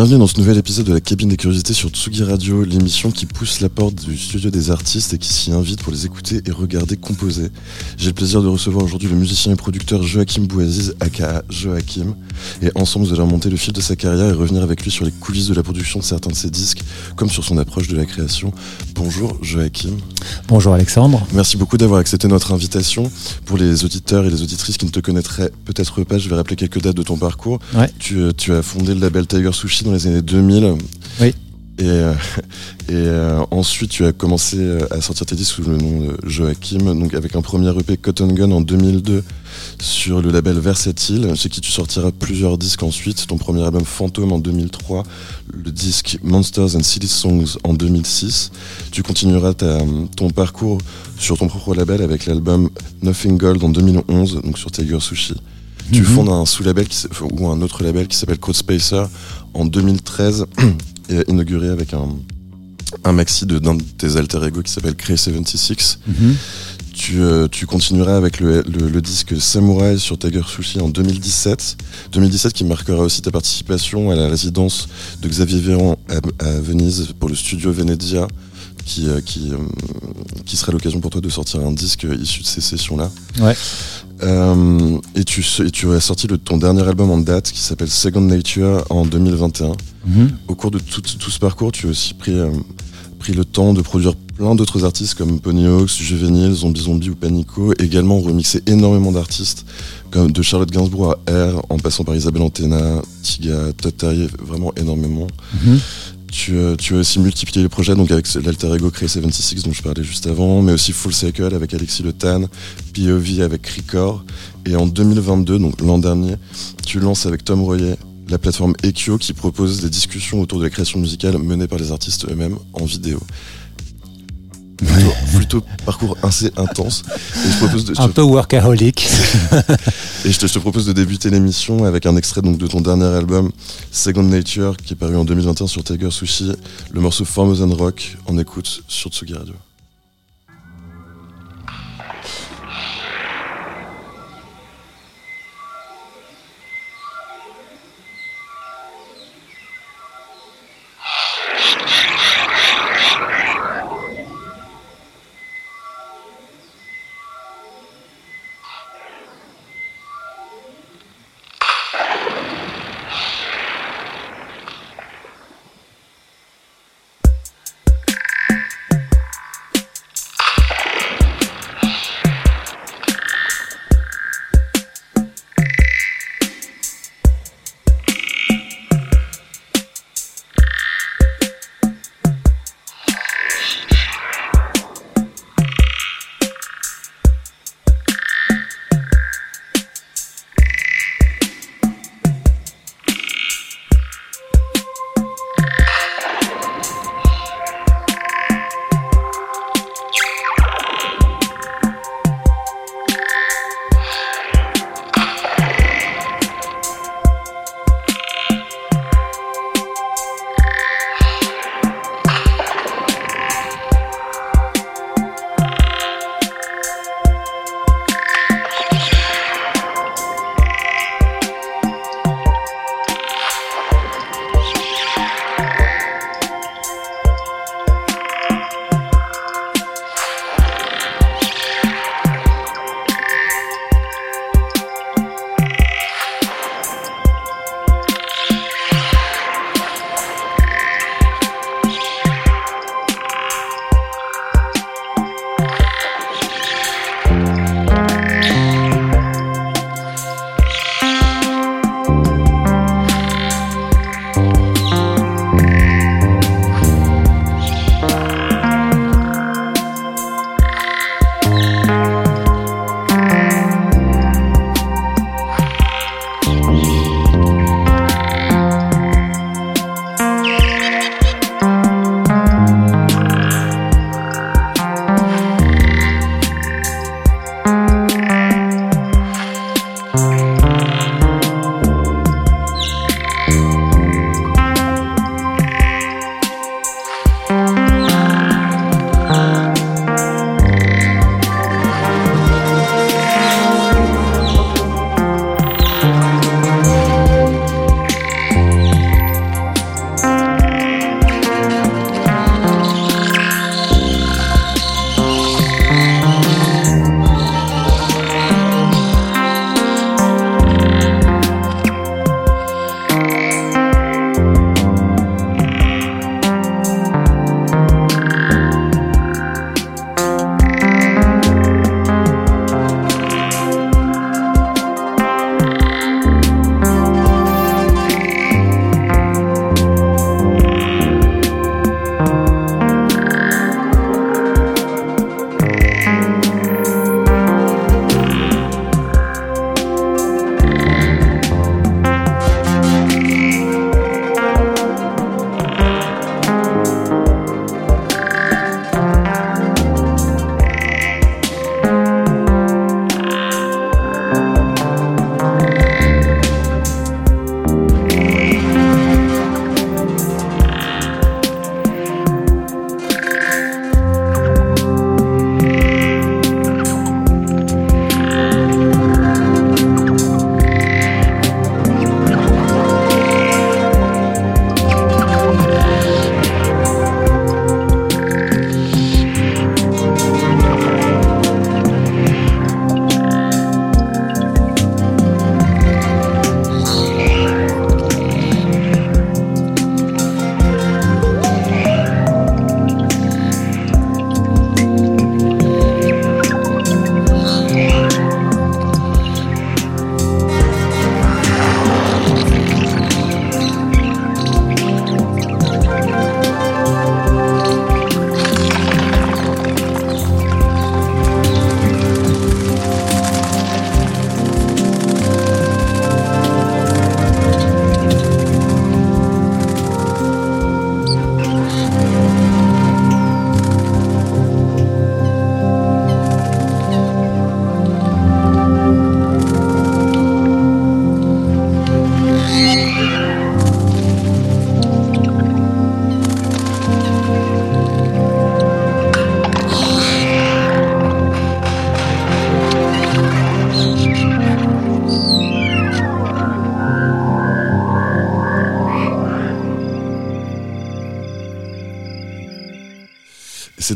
Bienvenue dans ce nouvel épisode de la cabine des curiosités sur Tsugi Radio, l'émission qui pousse la porte du studio des artistes et qui s'y invite pour les écouter et regarder composer. J'ai le plaisir de recevoir aujourd'hui le musicien et producteur Joachim Bouaziz, aka Joachim, et ensemble nous allons monter le fil de sa carrière et revenir avec lui sur les coulisses de la production de certains de ses disques, comme sur son approche de la création. Bonjour Joachim. Bonjour Alexandre. Merci beaucoup d'avoir accepté notre invitation. Pour les auditeurs et les auditrices qui ne te connaîtraient peut-être pas, je vais rappeler quelques dates de ton parcours. Ouais. Tu, euh, tu as fondé le label Tiger Sushi dans les années 2000. Oui. Et, euh, et euh, ensuite, tu as commencé euh, à sortir tes disques sous le nom de Joachim, donc avec un premier EP Cotton Gun en 2002 sur le label Versatile, chez qui tu sortiras plusieurs disques ensuite. Ton premier album Fantôme en 2003, le disque Monsters and Silly Songs en 2006. Tu continueras ta, ton parcours sur ton propre label avec l'album Nothing Gold en 2011, donc sur Tiger Sushi. Tu Mhm. fondes un sous-label ou un autre label qui s'appelle Code Spacer en 2013 et inauguré avec un, un maxi de- d'un de tes alter ego qui s'appelle Cray 76. Mhm. Tu, euh, tu continueras avec le, le- le disque Samurai sur Tiger Sushi en 2017. 2017 qui marquera aussi ta participation à la résidence de Xavier Véran à, à Venise pour le studio Venezia qui, euh, qui, euh, qui sera l'occasion pour toi de sortir un disque issu de ces sessions-là. Ouais. Euh, et, tu, et tu as sorti le, ton dernier album en date qui s'appelle Second Nature en 2021. Mhm. Au cours de tout, tout ce parcours, tu as aussi pris, euh, pris le temps de produire plein d'autres artistes comme Ponyhawks, Juvenile, Zombie Zombie ou Panico. Également remixé énormément d'artistes comme de Charlotte Gainsbourg à R, en passant par Isabelle Antena, Tiga, Terry, vraiment énormément. Mhm. Tu, euh, tu as aussi multiplié les projets donc avec l'alter ego Cray 76 dont je parlais juste avant, mais aussi Full Cycle avec Alexis Le Tan, POV avec Record. Et en 2022, donc l'an dernier, tu lances avec Tom Royer la plateforme Ekyo qui propose des discussions autour de la création musicale menée par les artistes eux-mêmes en vidéo. Plutôt, plutôt parcours assez intense. Et je, propose de, Un peu workaholic. et je te, je te propose de débuter l'émission avec un extrait donc, de ton dernier album Second Nature qui est paru en 2021 sur Tiger Sushi, le morceau Formosan Rock. On écoute sur Tsugi Radio.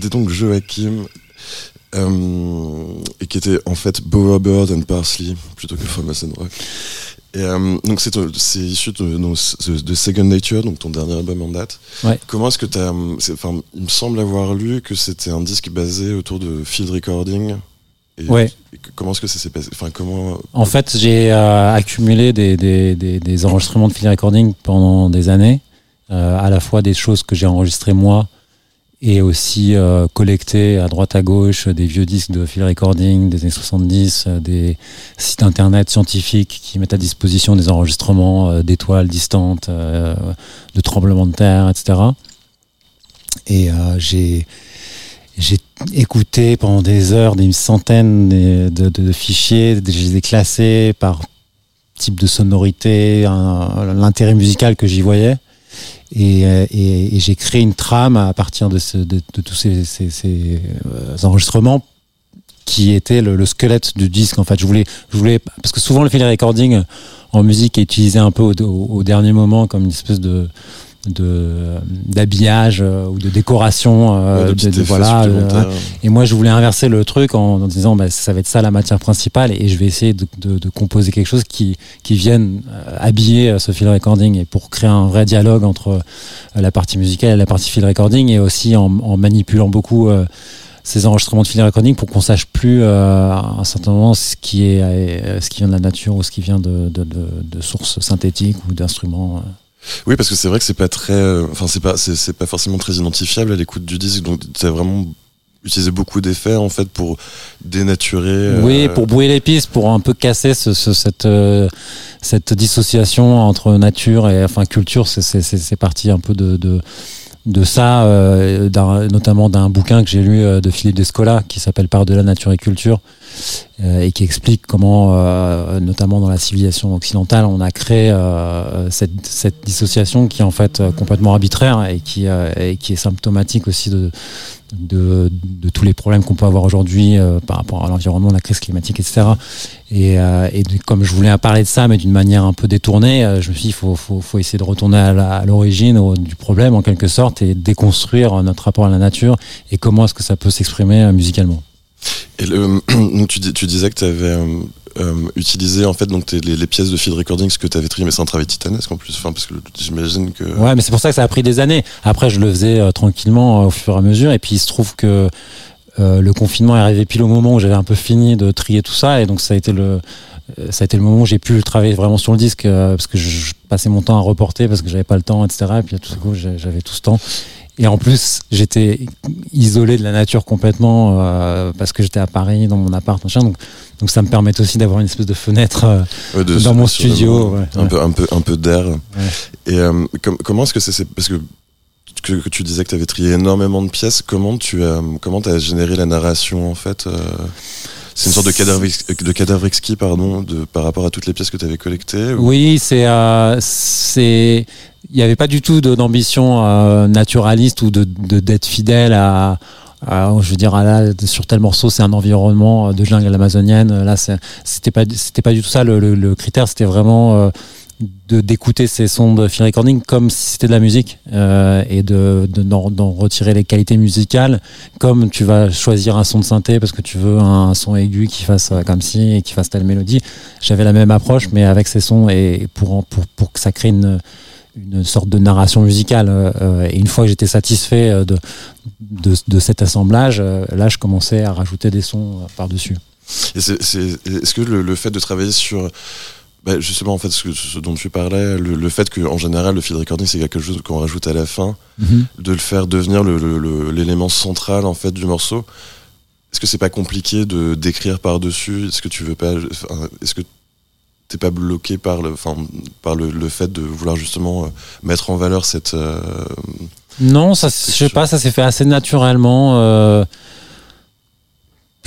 C'était donc Joachim. Euh, et qui était en fait Bowerbird and Parsley plutôt que Thomas and Rock. Et euh, donc c'est c'est issu de, de, de, Second Nature, donc ton dernier album en date. Ouais. Comment est-ce que tu as Enfin, il me semble avoir lu que c'était un disque basé autour de field recording. Et, ouais. comment est-ce que ça s'est passé? Enfin, comment En fait, j'ai euh, accumulé des, des, des, des, enregistrements de field recording pendant des années, euh, à la fois des choses que j'ai enregistrées moi et aussi euh, collecter à droite à gauche des vieux disques de field recording des années 70, euh, des sites internet scientifiques qui mettent à disposition des enregistrements euh, d'étoiles distantes, de tremblements de terre, etc. Et j'ai j'ai écouté pendant des heures des centaines de, de fichiers, je les ai classés par type de sonorité, l'intérêt musical que j'y voyais. Et, euh, et, et j'ai créé une trame à partir de, ce, de, de tous ces, ces, ces euh, enregistrements qui était le, le, squelette du disque en fait. Je voulais je voulais parce que souvent le field recording en musique est utilisé un peu au, au, au dernier moment comme une espèce de de d'habillage euh, ou de décoration euh, ouais, de, de, voilà euh, et moi je voulais inverser le truc en, en disant bah, ça va être ça la matière principale et, et je vais essayer de, de, de, composer quelque chose qui qui vienne euh, habiller ce field recording et pour créer un vrai dialogue entre la partie musicale et la partie field recording et aussi en, en manipulant beaucoup ces enregistrements de field recording pour qu'on sache plus euh, à un certain moment ce qui est euh, ce qui vient de la nature ou ce qui vient de, de, de, de sources synthétiques ou d'instruments. Euh. Oui, parce que c'est vrai que c'est pas très, enfin c'est pas, c'est pas forcément très identifiable à l'écoute du disque. Donc tu as vraiment utilisé beaucoup d'effets en fait pour dénaturer. Oui, euh... pour brouiller les pistes, pour un peu casser ce, ce, cette euh, cette dissociation entre nature et enfin culture. C'est parti un peu de de ça, euh, notamment d'un bouquin que j'ai lu euh, de Philippe Descola qui s'appelle Par de la nature et culture euh, et qui explique comment, euh, notamment dans la civilisation occidentale, on a créé cette, dissociation qui est en fait complètement arbitraire et qui est symptomatique aussi de, de, tous les problèmes qu'on peut avoir aujourd'hui euh, par rapport à l'environnement, la crise climatique, etc. Et, euh, et de, comme je voulais parler de ça, mais d'une manière un peu détournée, euh, je me suis dit, il faut, faut, faut, essayer de retourner à l'origine du problème en quelque sorte et déconstruire notre rapport à la nature et comment est-ce que ça peut s'exprimer musicalement. Et le, tu, disais que tu avais euh, utilisé en fait donc les, pièces de field recording ce que tu avais trié mais c'est un travail titanesque en plus enfin parce que j'imagine que ouais mais c'est pour ça que ça a pris des années. Après je le faisais euh, tranquillement euh, au fur et à mesure et puis il se trouve que le confinement est arrivé pile au moment où j'avais un peu fini de trier tout ça et donc ça a été le ça a été le moment où j'ai pu travailler vraiment sur le disque parce que je, je, passais mon temps à reporter parce que j'avais pas le temps etc et puis tout à coup j'avais tout ce temps et en plus, j'étais isolé de la nature complètement euh, parce que j'étais à Paris dans mon appart, machin. Donc, donc ça me permet aussi d'avoir une espèce de fenêtre euh, ouais, de, dans mon studio, ouais, un, ouais. Peu, un peu un peu d'air. Et euh, com comment est-ce que c'est parce que, que, que tu disais que tu avais trié énormément de pièces. Comment tu as comment as généré la narration en fait c'est une sorte de cadavre, de cadavre exquis pardon, de, par rapport à toutes les pièces que tu avais collectées ou... Oui, c'est euh, c'est il n'y avait pas du tout d'ambition euh, naturaliste ou de d'être fidèle à, à, je veux dire là sur tel morceau c'est un environnement de jungle amazonienne. Là c'était pas c'était pas du tout ça le, critère. C'était vraiment euh, d'écouter ces sons de field recording comme si c'était de la musique euh, et de d'en de, retirer les qualités musicales. Comme tu vas choisir un son de synthé parce que tu veux un, son aigu qui fasse euh, comme si et qui fasse telle mélodie. J'avais la même approche mais avec ces sons et pour pour pour que ça crée une une sorte de narration musicale euh, et une fois que j'étais satisfait de, de, de cet assemblage euh, là je commençais à rajouter des sons euh, par dessus et c'est est-ce que le, le fait de travailler sur bah justement, en fait, ce, ce, dont tu parlais, le, le fait qu'en général, le field recording, c'est quelque chose qu'on rajoute à la fin, mm -hmm. de le faire devenir l'élément central, en fait, du morceau. Est-ce que c'est pas compliqué de d'écrire par-dessus? Est-ce que tu veux pas. Est-ce que t'es pas bloqué par le, enfin, par le, le, fait de vouloir justement euh, mettre en valeur cette. Euh, non, ça, je sais pas, ça s'est fait assez naturellement. Euh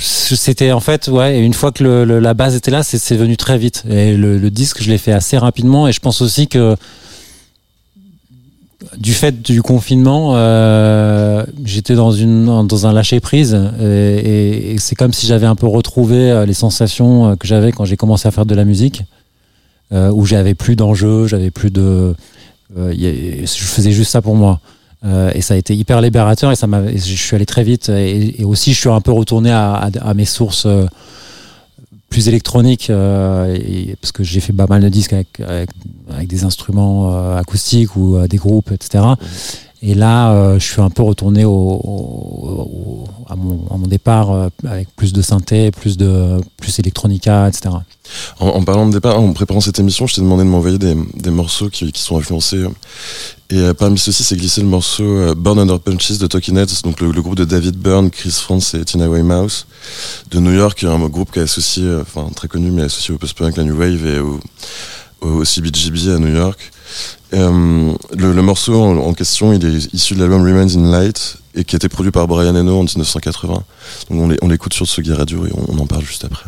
c'était en fait ouais une fois que le, le, la base était là c'est venu très vite et le, le disque je l'ai fait assez rapidement et je pense aussi que du fait du confinement euh, j'étais dans une dans un lâcher prise et, et, et c'est comme si j'avais un peu retrouvé les sensations que j'avais quand j'ai commencé à faire de la musique euh, où j'avais plus d'enjeux j'avais plus de euh, je faisais juste ça pour moi Euh, et ça a été hyper libérateur et ça m'a, je suis allé très vite et, aussi je suis un peu retourné à, à, mes sources euh, plus électroniques euh, et, parce que j'ai fait pas mal de disques avec, avec, des instruments acoustiques ou des groupes, etc. Et là, euh, je suis un peu retourné au, à, mon, à, mon, départ euh, avec plus de synthé, plus de plus électronica, etc. En, parlant de départ, en préparant cette émission, je t'ai demandé de m'envoyer des, des, morceaux qui, qui, sont influencés. Et euh, parmi ceux-ci, c'est glissé le morceau Burn Under Punches de Talking donc le, groupe de David Byrne, Chris France et Tina Weymouth de New York, un groupe qui est associé, enfin très connu, mais associé au post-punk, la New Wave et au, au CBGB à New York. Euh, le, morceau en, question, il est issu de l'album Remains in Light et qui a été produit par Brian Eno en 1980. Donc on l'écoute sur Tsugi Radio et on en parle juste après.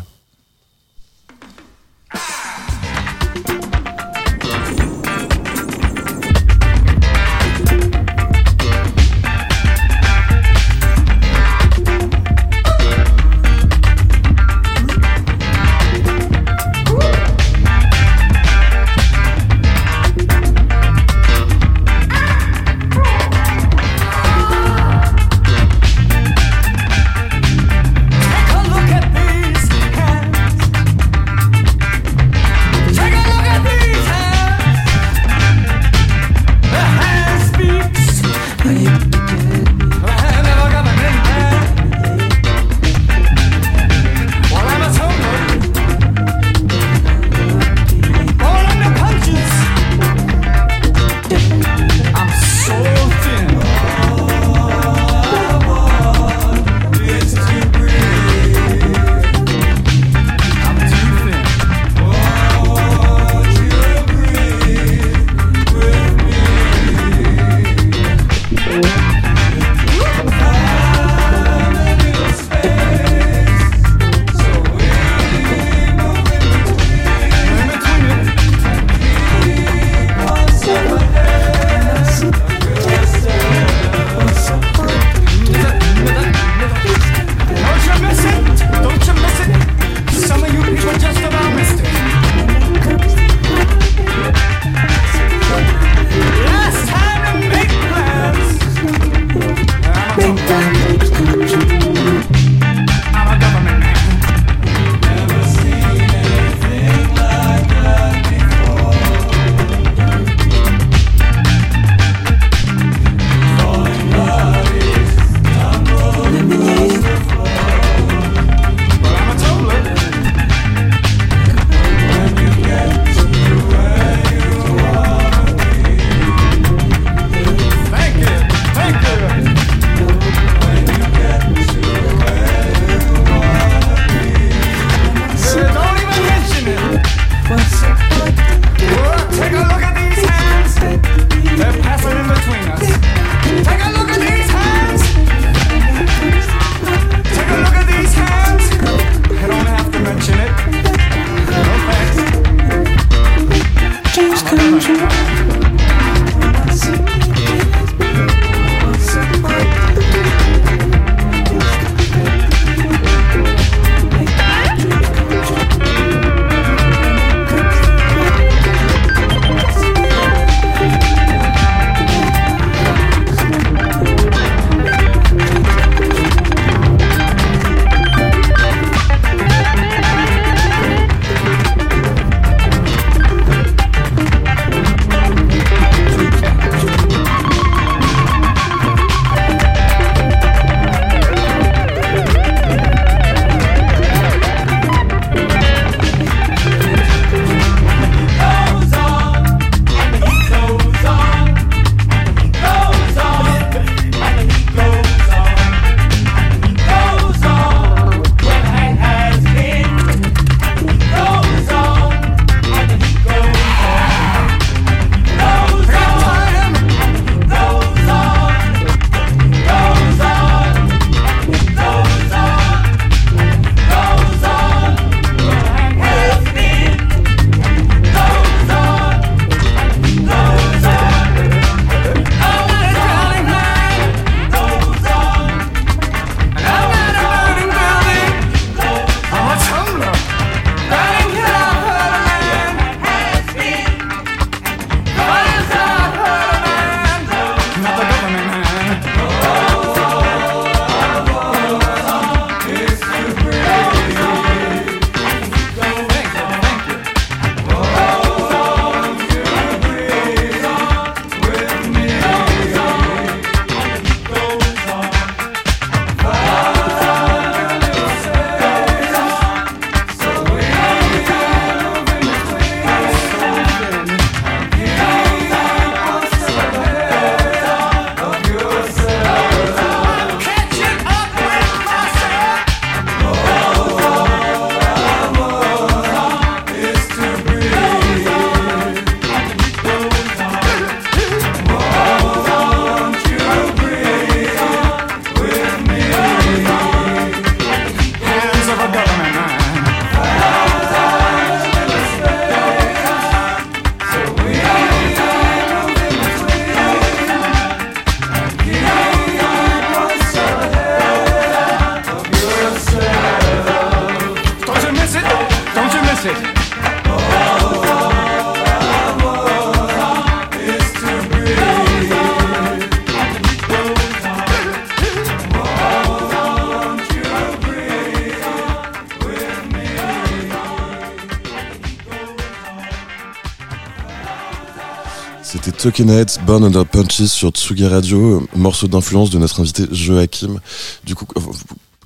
Talking Heads, Born Under Punches sur Tsugi Radio, morceau d'influence de notre invité Joachim. Du coup, euh,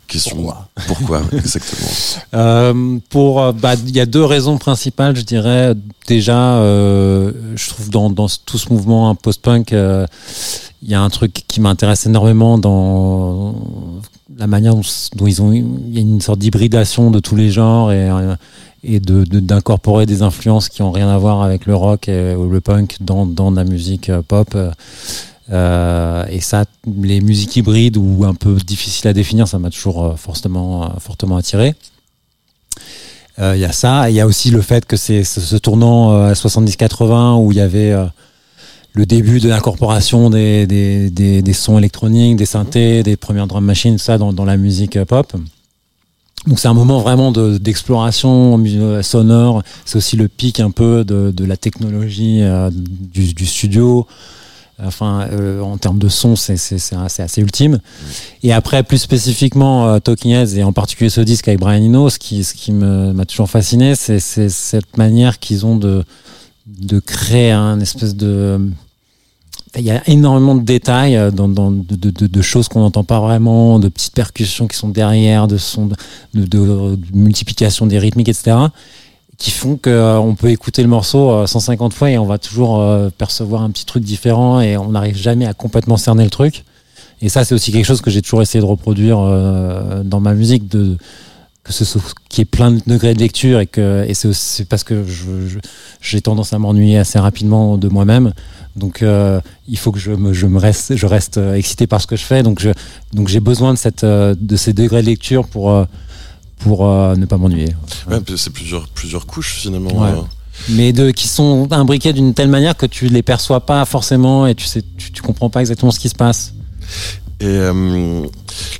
question. Pourquoi Pourquoi exactement Euh, pour, euh, bah, il y a deux raisons principales, je dirais. Déjà, euh, je trouve dans, tout ce mouvement hein, post-punk, euh, il y a un truc qui m'intéresse énormément dans la manière dont, dont ils ont, il y a une sorte d'hybridation de tous les genres et, et de de- d'incorporer des influences qui ont rien à voir avec le rock et, ou le punk dans, dans la musique euh, pop. euh, euh, et ça, les musiques hybrides ou un peu difficiles à définir, ça m'a toujours fortement, fortement attiré. Il y a ça, il y a aussi le fait que c'est ce, tournant euh, 70-80 où il y avait le début de l'incorporation des, des, des, des sons électroniques, des synthés, des premières drum machines, ça dans, dans la musique pop. Donc c'est un moment vraiment de- d'exploration euh, sonore. C'est aussi le pic un peu de, la technologie euh, du, studio. Enfin, euh, en termes de son, c'est assez, ultime. Et après, plus spécifiquement, euh, Talking Heads et en particulier ce disque avec Brian Eno, ce qui, m'a toujours fasciné, c'est c'est cette manière qu'ils ont de, de créer un espèce de. Il y a énormément de détails euh, de, choses qu'on n'entend pas vraiment, de petites percussions qui sont derrière, de sons de, multiplication des rythmiques, etc. qui font qu'on peut écouter le morceau euh, 150 fois et on va toujours euh, percevoir un petit truc différent et on n'arrive jamais à complètement cerner le truc. Et ça, c'est aussi quelque chose que j'ai toujours essayé de reproduire euh, dans ma musique, que ce soit qu'il y ait plein de degrés de lecture et que et c'est parce que j'ai tendance à m'ennuyer assez rapidement de moi-même. Donc euh, il faut que je me, je me reste je reste euh, excité par ce que je fais. Donc je donc j'ai besoin de cette euh, de ces degrés de lecture pour pour euh, ne pas m'ennuyer. Ouais, c'est plusieurs, plusieurs couches finalement. Ouais. euh. mais de qui sont imbriqués d'une telle manière que tu les perçois pas forcément et tu sais tu, tu comprends pas exactement ce qui se passe. Et euh,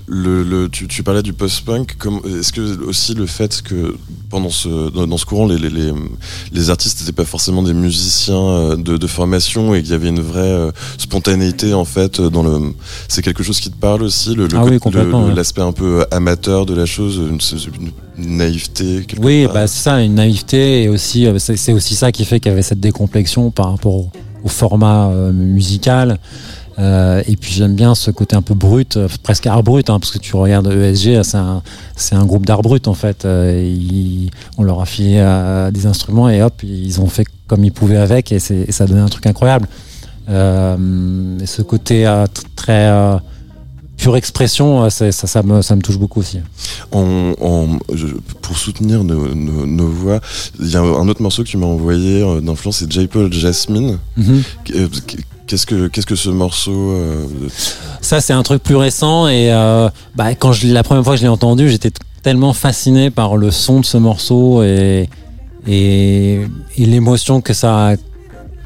le, le, tu, tu parlais du post-punk. Est-ce que aussi le fait que pendant ce, dans, ce courant, les, les, les, les artistes n'étaient pas forcément des musiciens euh, de, de formation et qu'il y avait une vraie euh, spontanéité en fait dans le. C'est quelque chose qui te parle aussi, le, Ah oui, ouais. l'aspect un peu amateur de la chose, une, une- une naïveté. Oui, bah c'est ça, une naïveté et aussi euh, c'est c'est aussi ça qui fait qu'il y avait cette décomplexion par rapport au, au format euh, musical. Euh, et puis j'aime bien ce côté un peu brut, euh, presque art brut, hein, parce que tu regardes ESG, c'est un, c'est un groupe d'art brut en fait. Euh, ils- on leur a filé euh, des instruments et hop, ils ont fait comme ils pouvaient avec et, ça donnait un truc incroyable. Euh, et ce côté euh, très euh, pure expression, euh, ça, ça, me, ça me touche beaucoup aussi. En- en- je- pour soutenir nos, nos- nos voix, il y a un autre morceau que tu m'as envoyé euh, d'influence, c'est J-Paul Jasmine. Mhm. Euh, Qu'est-ce que qu'est-ce que ce morceau euh, Ça, c'est un truc plus récent et euh, bah, quand je, la première fois que je l'ai entendu, j'étais tellement fasciné par le son de ce morceau et, et, l'émotion que ça,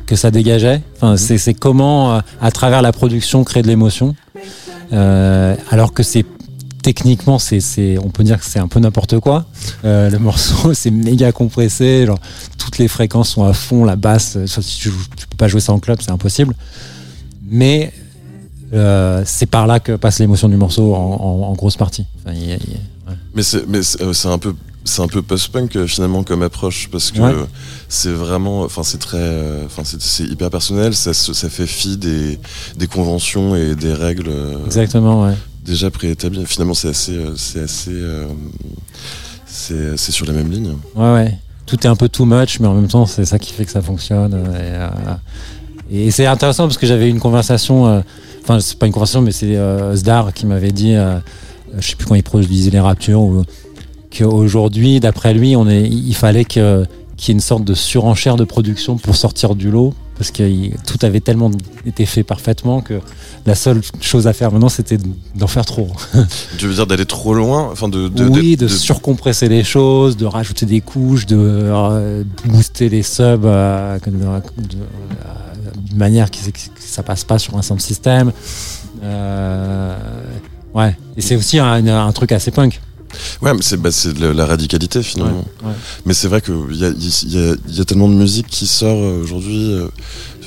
que ça dégageait. Enfin, c'est, comment, euh, à travers la production, créer de l'émotion. Alors que c'est techniquement, c'est, c'est, on peut dire que c'est un peu n'importe quoi. Euh, le morceau, c'est méga compressé. Genre, toutes les fréquences sont à fond, la basse. euh, si tu, tu peux pas jouer ça en club, c'est impossible. Mais euh, c'est par là que passe l'émotion du morceau en, en- en grosse partie. Enfin, y y ouais. Mais c'est mais c'est un peu c'est un peu post-punk finalement comme approche parce que Ouais. c'est vraiment enfin c'est très enfin c'est c'est hyper personnel ça ça fait fi des des conventions et des règles Exactement, ouais. Déjà préétablies finalement c'est assez euh, c'est assez euh, c'est sur la même ligne Ouais, ouais. Tout est un peu too much, mais en même temps, c'est ça qui fait que ça fonctionne. euh, Et, et c'est intéressant parce que j'avais une conversation, enfin, c'est pas une conversation, mais c'est Zdar qui m'avait dit, je sais plus quand il produisait les Raptures, ou qu'aujourd'hui, d'après lui, on est, il fallait que- qu'il y ait une sorte de surenchère de production pour sortir du lot, parce que tout avait tellement été fait parfaitement que la seule chose à faire maintenant, c'était d'en faire trop. tu veux dire d'aller trop loin enfin de, de oui, de- de, surcompresser les choses, de rajouter des couches, de euh, booster les subs euh, de- euh, d'une manière qui, que ça passe pas sur un system. Euh, ouais, et c'est aussi un, un truc assez punk. Ouais, mais c'est bah, la radicalité finalement. Ouais, ouais. Mais c'est vrai qu'il y a, il y, a, il y a tellement de musique qui sort euh, aujourd'hui. euh,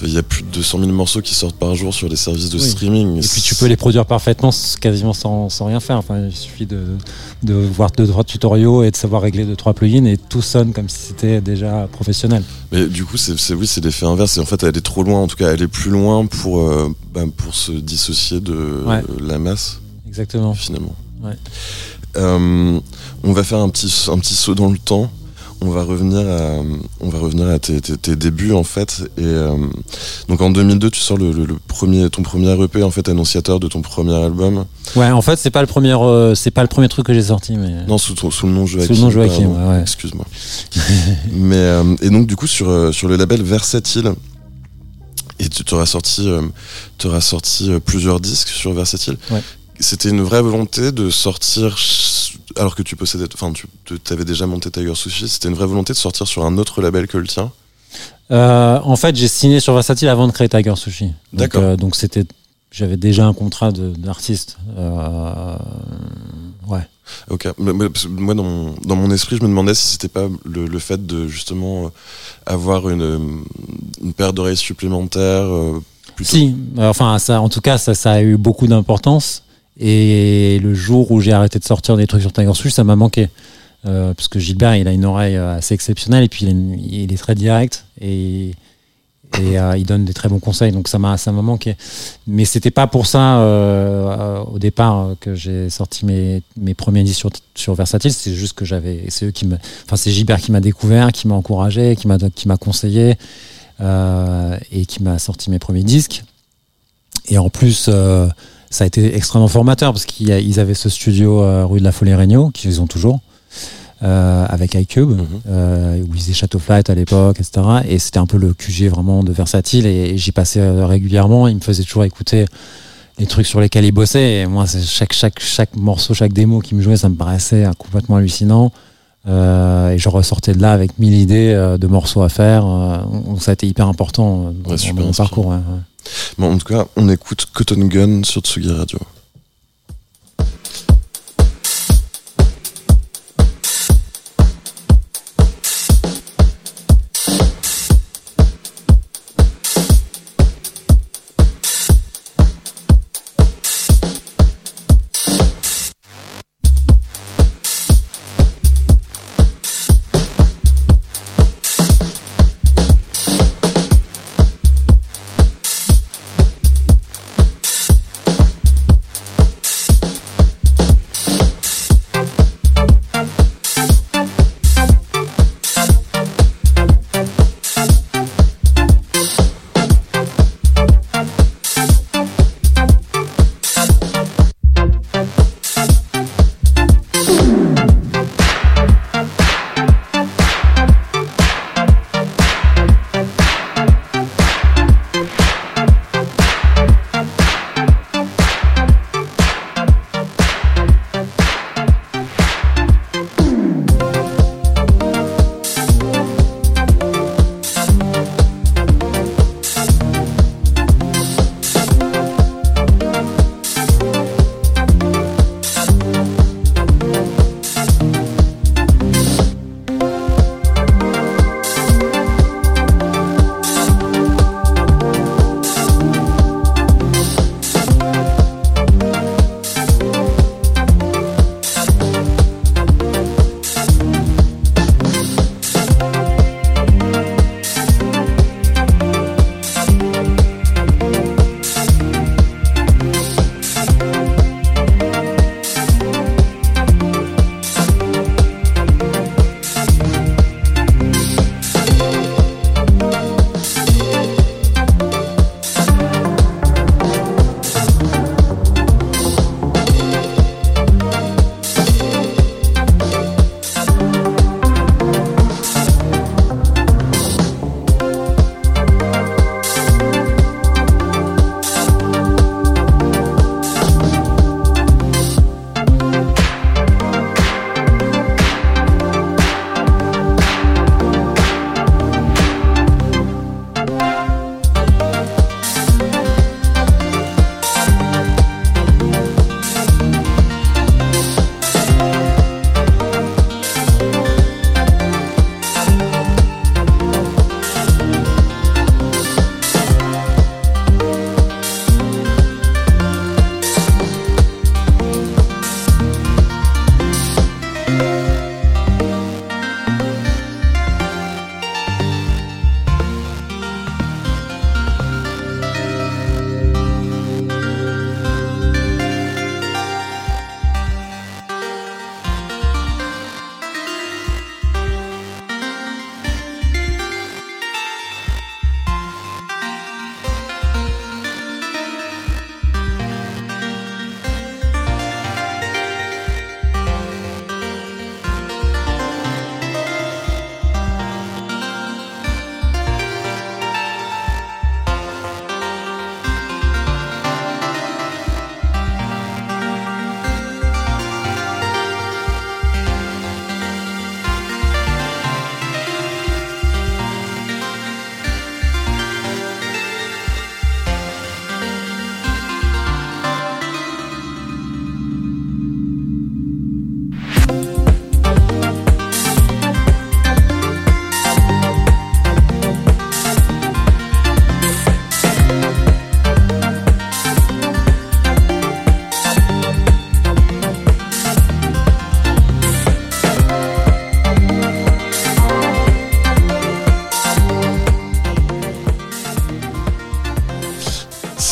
Il y a plus de 200 000 morceaux qui sortent par jour sur les services de Oui. streaming. Et puis tu peux les produire parfaitement quasiment sans, sans rien faire. Enfin, il suffit de, de voir deux trois tutoriaux et de savoir régler deux trois plugins et tout sonne comme si c'était déjà professionnel. Mais du coup, c'est oui, c'est l'effet inverse. Et en fait, elle est trop loin. En tout cas, elle est plus loin pour, euh, bah, pour se dissocier de Ouais. euh, la masse, Exactement. finalement. Ouais. Euh, on va faire un petit, un petit saut dans le temps. On va revenir à, on va revenir à tes, tes- tes débuts en fait. Et euh, donc en 2002, tu sors le, le- le premier, ton premier EP en fait annonciateur de ton premier album. Ouais, en fait, c'est pas le premier, euh, c'est pas le premier truc que j'ai sorti, mais Non, sous, le nom Joachim. Sous le nom Joachim, ouais, ouais. Excuse-moi. Mais et donc du coup sur sur le label Versatile. Et tu t'auras sorti, t'auras sorti plusieurs disques sur Versatile. Ouais. C'était une vraie volonté de sortir, alors que tu possédais, enfin tu avais déjà monté Tiger Sushi, c'était une vraie volonté de sortir sur un autre label que le tien? Euh, en fait, j'ai signé sur Versatile avant de créer Tiger Sushi. Donc, D'accord. euh, donc c'était, j'avais déjà un contrat d'artiste. Euh, ouais. Ok. Moi, dans mon, dans mon esprit, je me demandais si c'était pas le, le fait de justement avoir une, une paire d'oreilles supplémentaires. plutôt- Si, enfin, ça, en tout cas, ça, ça a eu beaucoup d'importance. Et le jour où j'ai arrêté de sortir des trucs sur Tiger Sushi, ça m'a manqué. Euh, parce que Gilbert, il a une oreille euh, assez exceptionnelle et puis il, est très direct et, euh, il donne des très bons conseils. Donc ça m'a, ça m'a manqué. Mais c'était pas pour ça au départ que j'ai sorti mes, mes premiers disques sur, sur Versatile. C'est juste que j'avais, c'est eux qui me, enfin c'est Gilbert qui m'a découvert, qui m'a encouragé, qui m'a, qui m'a conseillé et qui m'a sorti mes premiers disques. Et en plus, ça a été extrêmement formateur parce qu'ils ils avaient ce studio euh, rue de la Folie-Regnault, qu'ils ont toujours, euh, avec iCube, Mhm. euh, où ils faisaient Shadow Flight à l'époque, etc. Et c'était un peu le QG vraiment de Versatile et, j'y passais régulièrement. Ils me faisaient toujours écouter les trucs sur lesquels ils bossaient. Et moi, chaque, chaque, chaque morceau, chaque démo qui me jouait, ça me paraissait euh, complètement hallucinant. Et je ressortais de là avec mille idées de morceaux à faire. Donc ça a été hyper important dans, mon parcours. ouais, ouais. Bon, en tout cas, on écoute Cotton Gun sur Tsugi Radio.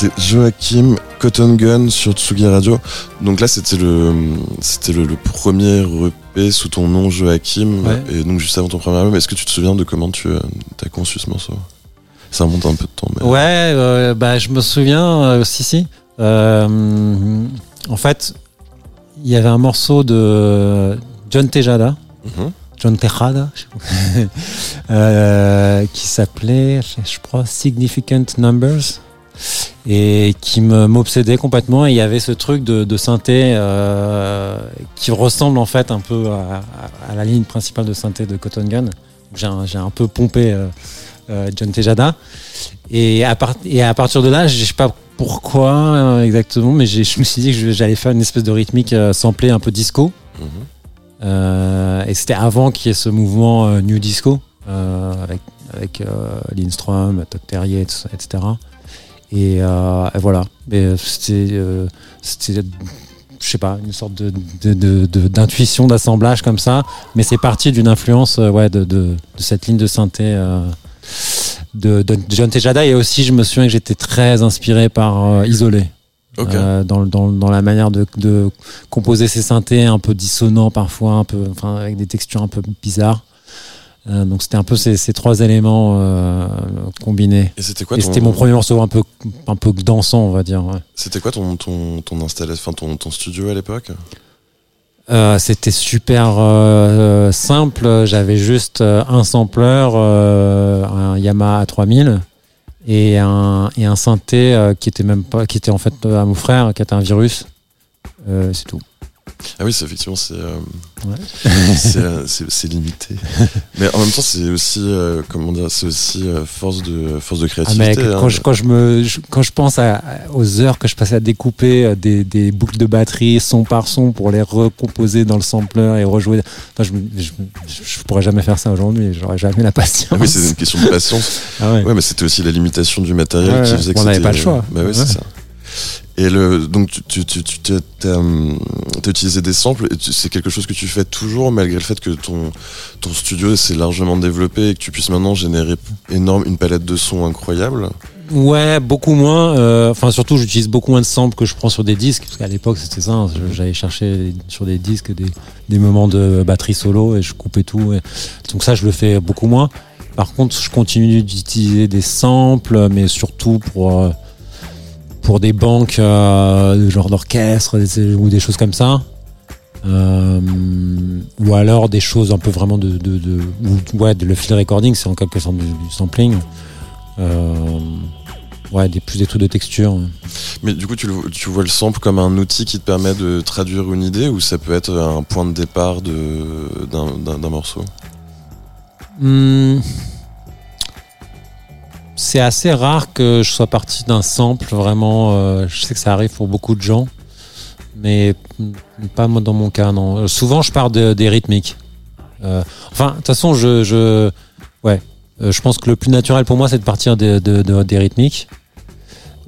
C'est Joachim Cotton Gun sur Tsugi Radio. Donc là, c'était le, c'était le, premier EP sous ton nom Joachim. Et donc juste avant ton premier album, est-ce que tu te souviens de comment tu euh, as conçu ce morceau? Ça remonte un peu de temps. Ouais, euh, bah, je me souviens, euh, si, si. en fait, il y avait un morceau de John Tejada. Mhm. John Tejada, qui s'appelait, je crois, Significant Numbers et qui m'obsédait complètement. Et il y avait ce truc de, synthé euh, qui ressemble en fait un peu à, la ligne principale de synthé de Cotton Gun. J'ai un, peu pompé euh, euh, John Tejada. Et à, et à partir de là, je sais pas pourquoi exactement, mais je me suis dit que j'allais faire une espèce de rythmique samplée un peu disco. Mm-hmm. et c'était avant qu'il y ait ce mouvement New Disco avec, avec Lindstrom, Todd Terrier, etc. Euh, et, voilà. Euh, c'était, euh, c'était, je sais pas, une sorte de, d'intuition, d'assemblage comme ça. Mais c'est parti d'une influence, ouais, de, cette ligne de synthé. de, John Tejada et aussi je me souviens que j'étais très inspiré par Isolé dans, dans, la manière de, composer ces synthés un peu dissonants parfois un peu enfin avec des textures un peu bizarres euh, donc c'était un peu ces, trois éléments euh, combinés. Et c'était quoi c'était mon premier morceau un peu un peu dansant, on va dire. C'était quoi ton ton ton installation, ton, ton studio à l'époque? Euh, C'était super simple. J'avais juste un sampler, un Yamaha 3000 et un et un synthé qui était même pas, qui était en fait à mon frère, qui était un virus. c'est tout. Ah oui, c'est effectivement c'est euh, euh, c'est limité. mais en même temps, c'est aussi euh, comment dire, c'est aussi force de force de ah, créativité. quand, hein. je, quand je me quand je pense à, aux heures que je passais à découper des, des, boucles de batterie son par son pour les recomposer dans le sampler et rejouer, je, je, pourrais jamais faire ça aujourd'hui. J'aurais jamais la patience. Ah oui, c'est une question de patience. ah ouais. ouais. mais c'était aussi la limitation du matériel qui faisait que on n'avait pas le choix. Bah oui, c'est ça. Et donc, tu, tu, as, utilisé des samples et c'est quelque chose que tu fais toujours malgré le fait que ton, studio s'est largement développé et que tu puisses maintenant générer énorme, une palette de sons incroyable. Ouais, beaucoup moins. Euh, enfin, surtout, j'utilise beaucoup moins de samples que je prends sur des disques, parce qu'à l'époque, c'était ça. Hein, j'allais chercher sur des disques des, moments de batterie solo et je coupais tout. Donc ça, je le fais beaucoup moins. Par contre, je continue d'utiliser des samples, mais surtout pour euh, pour des banques, euh, genre d'orchestre ou des choses comme ça. Euh, ou alors des choses un peu vraiment de, de, de ouais, de le field recording, c'est en quelque sorte du, sampling. Euh, ouais, des, plus des trucs de texture. Mais du coup, tu, tu, vois le sample comme un outil qui te permet de traduire une idée ou ça peut être un point de départ d'un morceau? Hmm c'est assez rare que je sois parti d'un sample, vraiment. Euh, je sais que ça arrive pour beaucoup de gens, mais pas moi dans mon cas, non. Souvent, je pars des rythmiques. Euh, enfin, de toute façon, je, je, ouais, euh, je pense que le plus naturel pour moi, c'est de partir de, des rythmiques,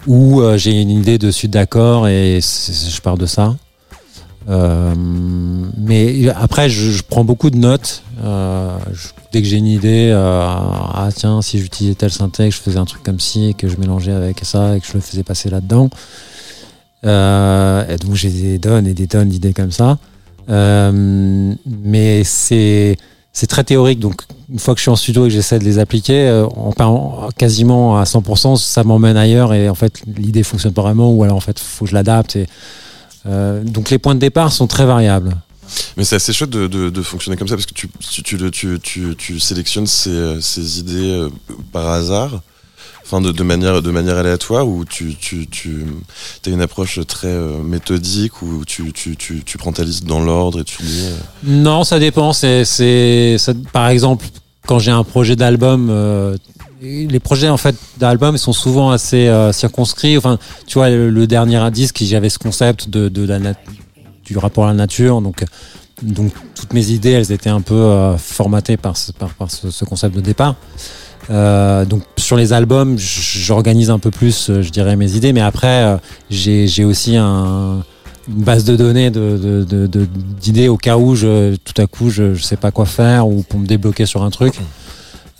où j'ai une idée de suite d'accord et je pars de ça. Euh, mais après, je, prends beaucoup de notes. Euh, dès que j'ai une idée, euh, ah tiens, si j'utilisais tel synthèse, je faisais un truc comme ci, et que je mélangeais avec ça, et que je le faisais passer là-dedans. et donc j'ai des tonnes et des tonnes d'idées comme ça. mais c'est c'est très théorique. Donc une fois que je suis en studio et que j'essaie de les appliquer, en, quasiment à 100%, ça m'emmène ailleurs et en fait l'idée fonctionne pas vraiment ou alors en fait faut que je l'adapte et euh, donc les points de départ sont très variables. Mais c'est assez chouette de, fonctionner comme ça parce que tu, tu, tu, tu sélectionnes ces, ces idées euh, par hasard, enfin de, manière, de manière aléatoire ou tu, tu, as une approche très euh, méthodique où tu, tu, prends ta liste dans l'ordre et tu lis Non, ça dépend. C'est, c'est, par exemple, quand j'ai un projet d'album, les projets en fait d'albums sont souvent assez euh, circonscrits. Enfin, tu vois, le, dernier indice qui j'avais ce concept de, de la du rapport à la nature, donc donc toutes mes idées, elles étaient un peu euh, formatées par ce, par, par ce, concept de départ. Euh, donc sur les albums, j'organise un peu plus, je dirais, mes idées, mais après, j'ai aussi un, une base de données de, d'idées de, au cas où je, tout à coup je, je sais pas quoi faire ou pour me débloquer sur un truc.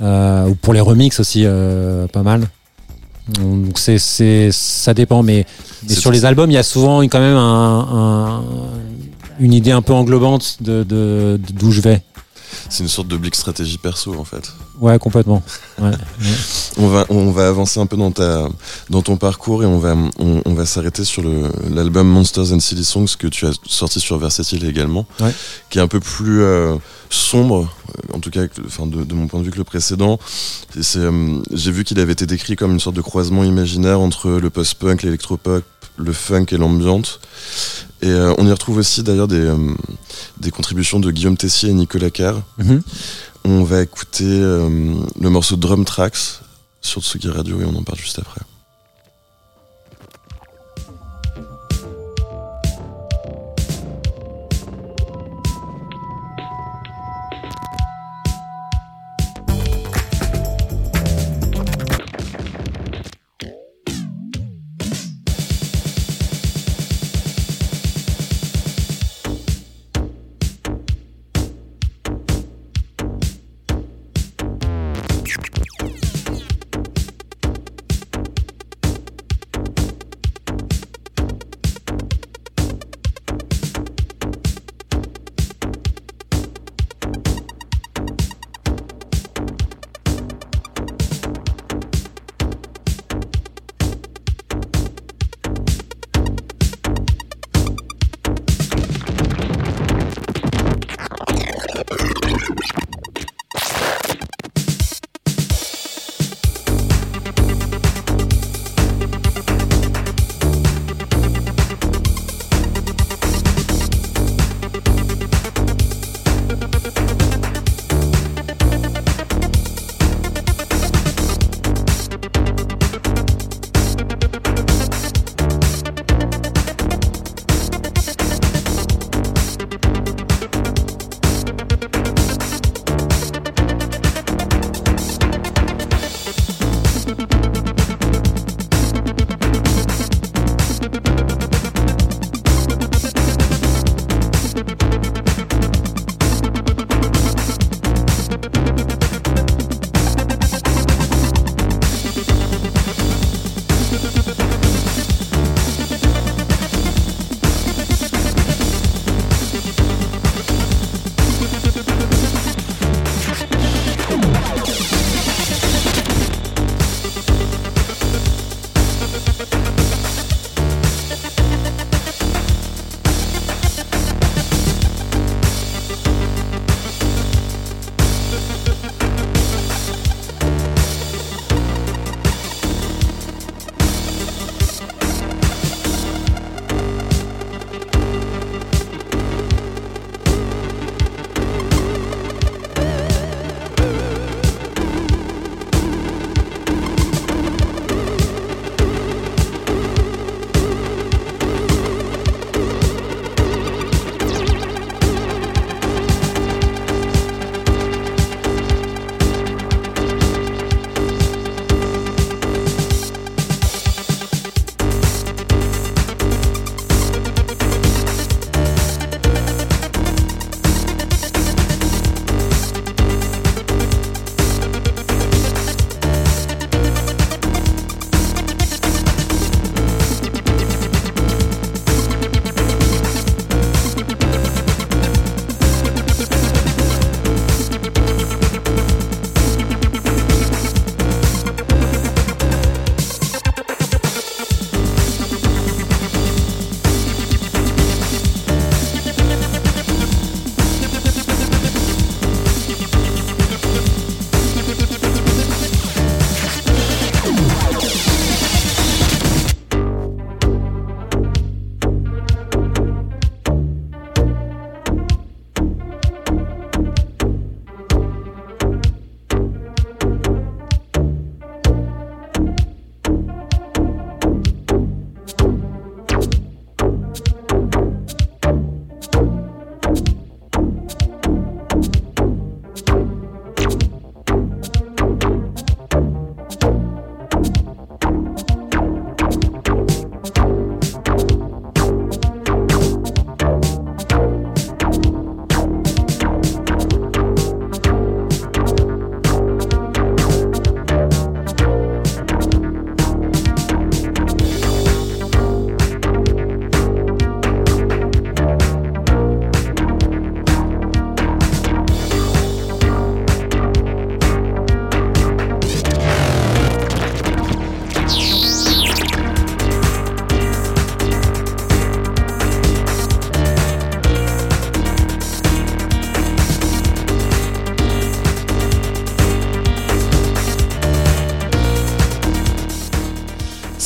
Euh, ou pour les remixes aussi, euh, pas mal. Donc c'est, c'est, ça dépend, mais, sur les albums, il y a souvent quand même un, un- une idée un peu englobante de, de- d'où je vais. C'est une sorte de blick stratégie perso en fait. Ouais, complètement. Ouais. On va, on va avancer un peu dans, ta, dans ton parcours et on va, on, on va s'arrêter sur l'album Monsters and Silly Songs que tu as sorti sur Versatile également, Ouais. qui est un peu plus euh, sombre, en tout cas enfin, de, de mon point de vue que le précédent. Euh, J'ai vu qu'il avait été décrit comme une sorte de croisement imaginaire entre le post-punk, l'électropop, le funk et l'ambiante. Et euh, on y retrouve aussi d'ailleurs des, euh, des contributions de Guillaume Tessier et Nicolas Carr. On va écouter euh, le morceau Drum Tracks sur Tsugi Radio et on en parle juste après.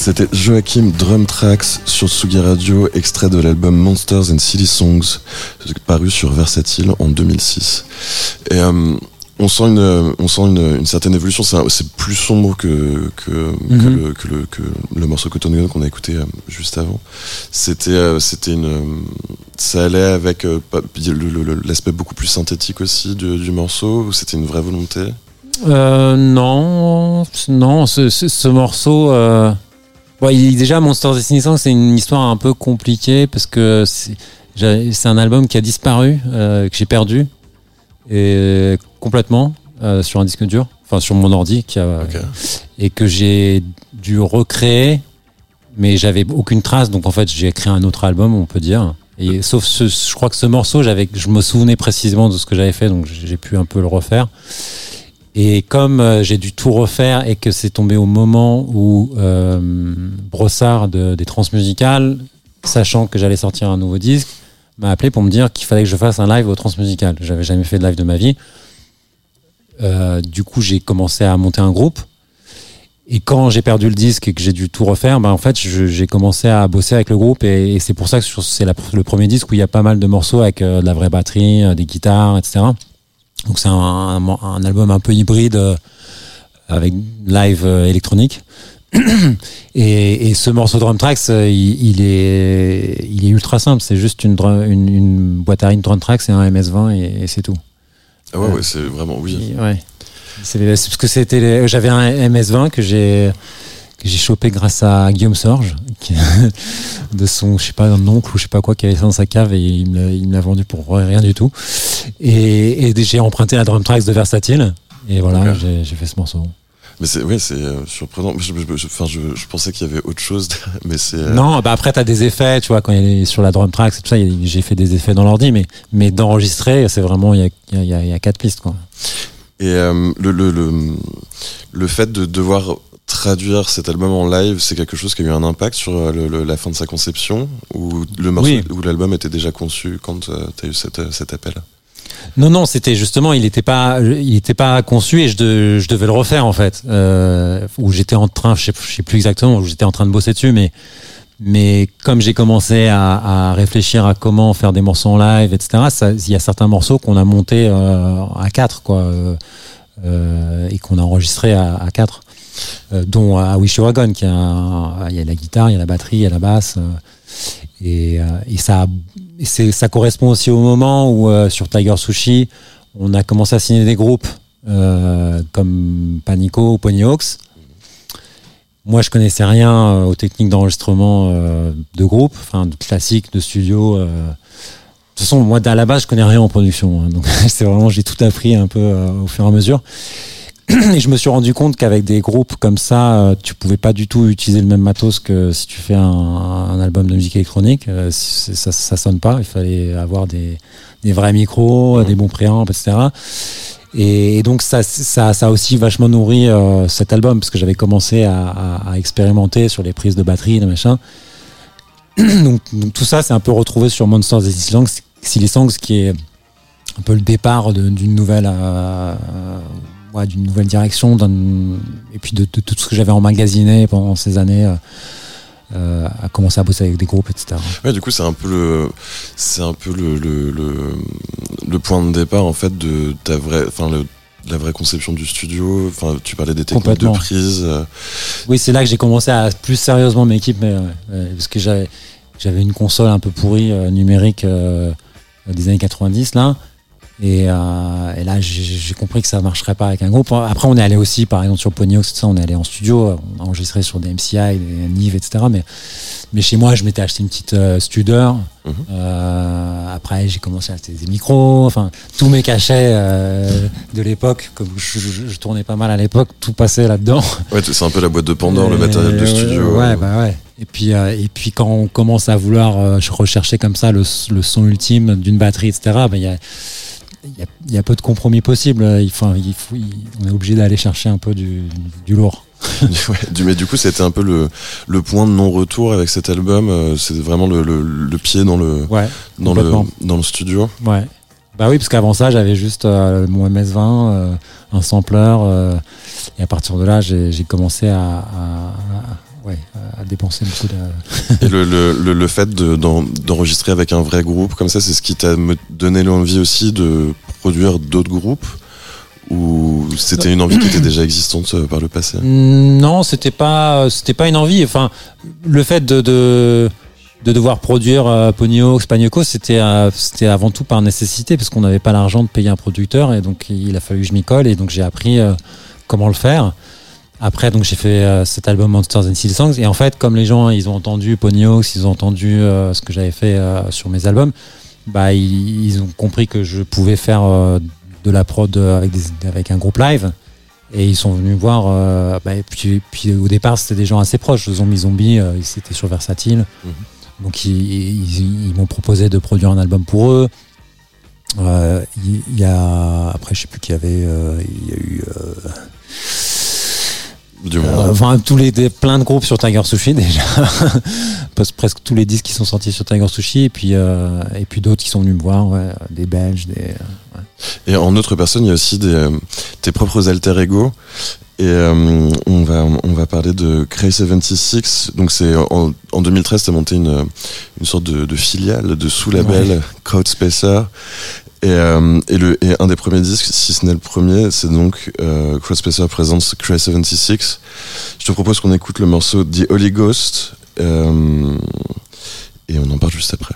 C'était Joachim Drum Tracks sur Sugi Radio, extrait de l'album Monsters and Silly Songs, paru sur Versatile en 2006. Et euh, on sent une, on sent une, une certaine évolution. C'est plus sombre que que, Mhm. que, le, que, le, que le morceau Cotton Gun qu'on a écouté euh, juste avant. C'était euh, c'était une, euh, ça allait avec euh, l'aspect beaucoup plus synthétique aussi du, du morceau. ou C'était une vraie volonté? Euh, non, non, ce, ce, ce morceau. Euh... bon, il- déjà, Monsters Destiny Songs, c'est une histoire un peu compliquée parce que c'est un album qui a disparu, euh, que j'ai perdu et complètement euh, sur un disque dur, enfin sur mon ordi, qui a, et que j'ai dû recréer, mais j'avais aucune trace, donc en fait j'ai créé un autre album, on peut dire. Et sauf ce, je crois que ce morceau, j'avais, je me souvenais précisément de ce que j'avais fait, donc j'ai pu un peu le refaire. Et comme euh, j'ai dû tout refaire et que c'est tombé au moment où euh, Brossard de- des Transmusicales, sachant que j'allais sortir un nouveau disque, m'a appelé pour me dire qu'il fallait que je fasse un live au Transmusicales. J'avais jamais fait de live de ma vie. Euh, du coup, j'ai commencé à monter un groupe. Et quand j'ai perdu le disque et que j'ai dû tout refaire, ben en fait, j'ai commencé à bosser avec le groupe et, c'est pour ça que c'est le premier disque où il y a pas mal de morceaux avec de la vraie batterie, des guitares, etc. Donc c'est un, un- un album un peu hybride euh, avec live euh, électronique. et, et ce morceau Drum Tracks, euh, il, il est, il est ultra simple. C'est juste une, une, une boîte à rythme Drum Tracks et un MS-20 et, et c'est tout. Ah ouais, ouais, c'est vraiment oui. Et- Ouais. C'est parce que c'était j'avais un MS20 que j'ai que j'ai chopé grâce à Guillaume Sorge qui- de son je sais pas un oncle ou je sais pas quoi qui avait ça dans sa cave et il me l'a- vendu pour rien du tout et, et j'ai emprunté la drum tracks de Versatile et voilà j'ai fait ce morceau Mais c'est ouais, c'est euh, surprenant. Je, enfin, je, je pensais qu'il y avait autre chose, mais c'est. euh, non bah après t'as des effets tu vois quand il est sur la drum tracks et tout ça j'ai fait des effets dans l'ordi mais mais d'enregistrer c'est vraiment il y a, y, a, y a quatre pistes quoi Et euh, le, le, le, le fait de devoir traduire cet album en live, c'est quelque chose qui a eu un impact sur euh, le- le- la fin de sa conception ou le morceau Oui. ou l'album était déjà conçu quand tu as eu cette, euh, cet appel? Non, non, c'était justement, il n'était pas, il était pas conçu et je, de- je devais le refaire en fait. Euh, où j'étais en train, je sais, je sais plus exactement, où j'étais en train de bosser dessus, mais mais comme j'ai commencé à, à réfléchir à comment faire des morceaux en live, etc. Il y a certains morceaux qu'on a montés euh, à quatre, quoi, euh, euh, et qu'on a enregistrés à, à quatre, euh, dont à Wish You Were Gone, qui il y a la guitare, il y a la batterie, il y a la basse, euh, et, euh, ça, correspond aussi au moment où euh, sur Tiger Sushi, on a commencé à signer des groupes euh, comme Panico ou Pony Hawks. Moi, je connaissais rien euh, aux techniques d'enregistrement euh, de groupe, enfin de classique, de studio. euh. De toute façon, moi, à la base, je connais rien en production, hein, donc c'est vraiment, j'ai tout appris un peu euh, au fur et à mesure. Et je me suis rendu compte qu'avec des groupes comme ça, euh, tu pouvais pas du tout utiliser le même matos que si tu fais un, un album de musique électronique. Euh, ça, ça sonne pas. Il fallait avoir des, des vrais micros, des bons préamps, etc. Et, donc ça, ça, ça a aussi vachement nourri euh, cet album parce que j'avais commencé à, à- à expérimenter sur les prises de batterie, de machin. donc, donc tout ça, c'est un peu retrouvé sur Monsters et Songs, qui est un peu le départ d'une nouvelle, euh, ouais, d'une nouvelle direction, et puis de, de tout ce que j'avais emmagasiné pendant ces années. euh, euh, à commencer à bosser avec des groupes, etc. Ouais, du coup, c'est un peu le, c'est un peu le, le, le, le point de départ en fait de ta vraie, enfin la vraie conception du studio. Enfin, tu parlais des techniques de prise. euh, Oui, c'est là que j'ai commencé à plus sérieusement m'équiper, ouais, parce que j'avais j'avais une console un peu pourrie euh, numérique des années 90 là. Et, euh, et là, j'ai compris que ça marcherait pas avec un groupe. Après, on est allé aussi, par exemple, sur Ponyox, tout ça, on est allé en studio, on a enregistré sur des MCI, des Nive, etc. Mais, mais chez moi, je m'étais acheté une petite euh, Studer. Mhm. Euh, après, j'ai commencé à acheter des micros, enfin, tous mes cachets euh, de l'époque, comme je, je- je tournais pas mal à l'époque, tout passait là-dedans. Ouais, c'est un peu la boîte de Pandore, le matériel de studio. Ouais, bah ouais. Et puis, euh, et puis quand on commence à vouloir euh, rechercher comme ça le, le son ultime d'une batterie, etc., bah, il y, a, il y, a, il y a peu de compromis possibles. Il faut, il faut, il- on est obligé d'aller chercher un peu du, du lourd. Ouais, du, mais du coup, c'était un peu le, le point de non-retour avec cet album. euh, C'est vraiment le, le, le pied dans le, Ouais, dans le, dans le studio. ouais. Bah oui, parce qu'avant ça, j'avais juste euh, mon MS-20, euh, un sampler. euh, et à partir de là, j'ai commencé à, à- ouais, à dépenser beaucoup de. Et le, le, le, le fait de- d'en- d'enregistrer avec un vrai groupe comme ça, c'est ce qui t'a me- donné l'envie aussi de produire d'autres groupes? Ou c'était une envie qui était déjà existante euh, par le passé? Mm, Non, c'était pas, c'était pas une envie. Enfin, le fait de de, de devoir produire euh, Ponyo, Spagnoco, c'était euh, c'était avant tout par nécessité parce qu'on n'avait pas l'argent de payer un producteur et donc il a fallu que je m'y colle et donc j'ai appris euh, comment le faire. Après, donc j'ai fait euh, cet album Monsters and Silly Songs et en fait, comme les gens ils ont entendu Ponyo, ils ont entendu euh, ce que j'avais fait euh, sur mes albums, bah ils, ils ont compris que je pouvais faire euh, de la prod euh, avec des, avec un groupe live. Et ils sont venus voir. euh, bah, et puis, puis au départ, c'était des gens assez proches. Zombie Zombie, euh, ils étaient sur Versatile. Mhm. Donc ils, ils- ils m'ont proposé de produire un album pour eux. Il y, a après, je sais plus qui y avait. euh, Il y a eu. Euh, du euh, enfin, tous les des- plein de groupes sur Tiger Sushi déjà, Parce que presque tous les disques qui sont sortis sur Tiger Sushi et puis euh, et puis d'autres qui sont venus me voir, ouais, des Belges, des Et en autre personne, il y a aussi des, euh, tes propres alter ego. Et euh, on va on va parler de Cray 76. Donc c'est en, en 2013, tu as monté une une sorte de, de filiale, de sous-label Code Spacer. Et, euh, et, un des premiers disques, si ce n'est le premier, c'est donc euh, Crowdspacer Presents Cray 76. Je te propose qu'on écoute le morceau The Holy Ghost euh, et on en parle juste après.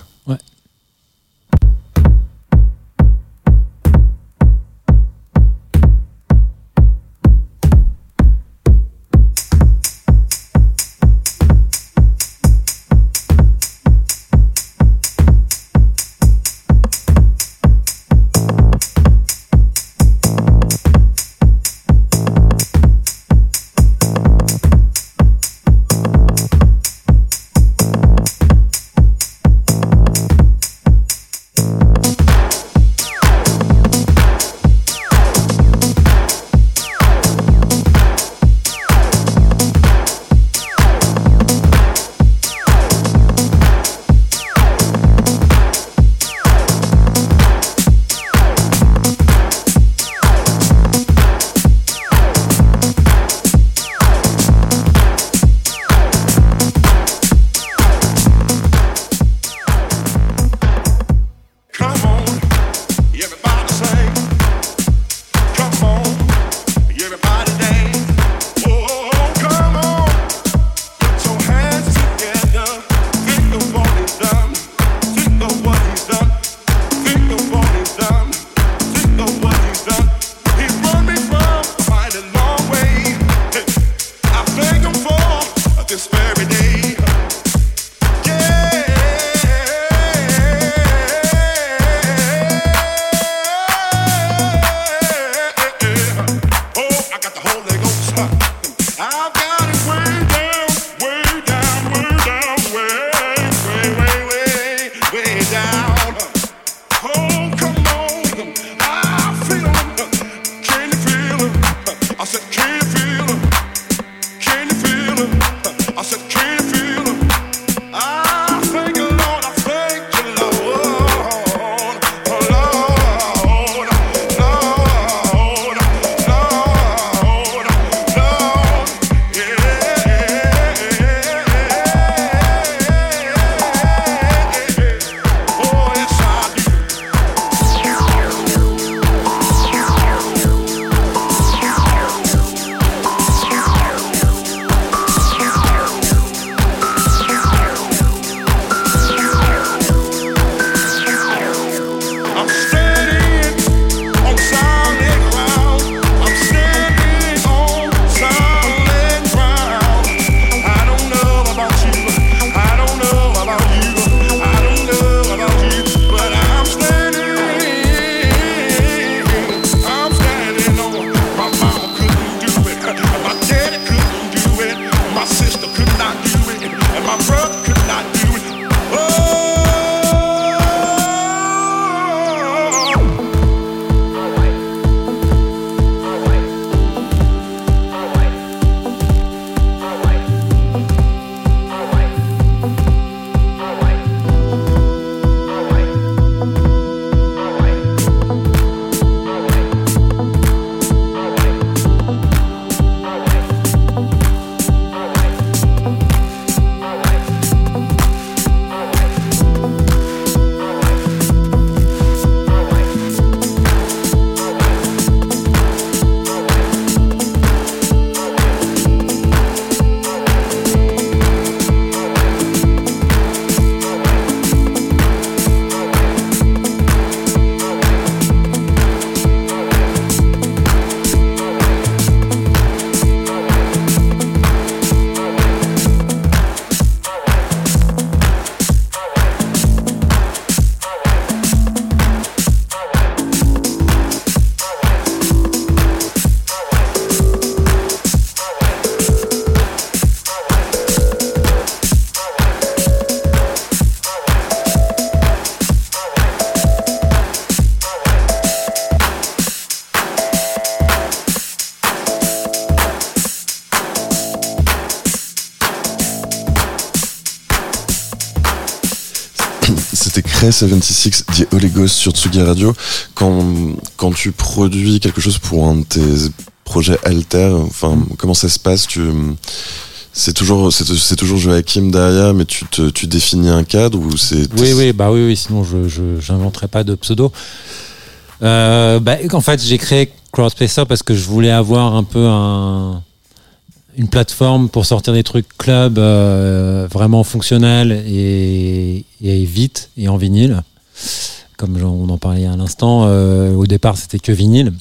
C'était Cray 76 The Holy Ghost sur Tsugi Radio. Quand, quand tu produis quelque chose pour un de tes projets alter, enfin, comment ça se passe? Tu, C'est toujours, c'est, toujours Joachim derrière, mais tu, te, tu définis un cadre ou c'est. Oui, oui, bah oui, oui sinon je, j'inventerais pas de pseudo. Euh, bah, en fait, j'ai créé Crowdspacer parce que je voulais avoir un peu un, une plateforme pour sortir des trucs club euh, vraiment fonctionnels et, et, vite et en vinyle. Comme on en parlait à l'instant, euh, au départ c'était que vinyle.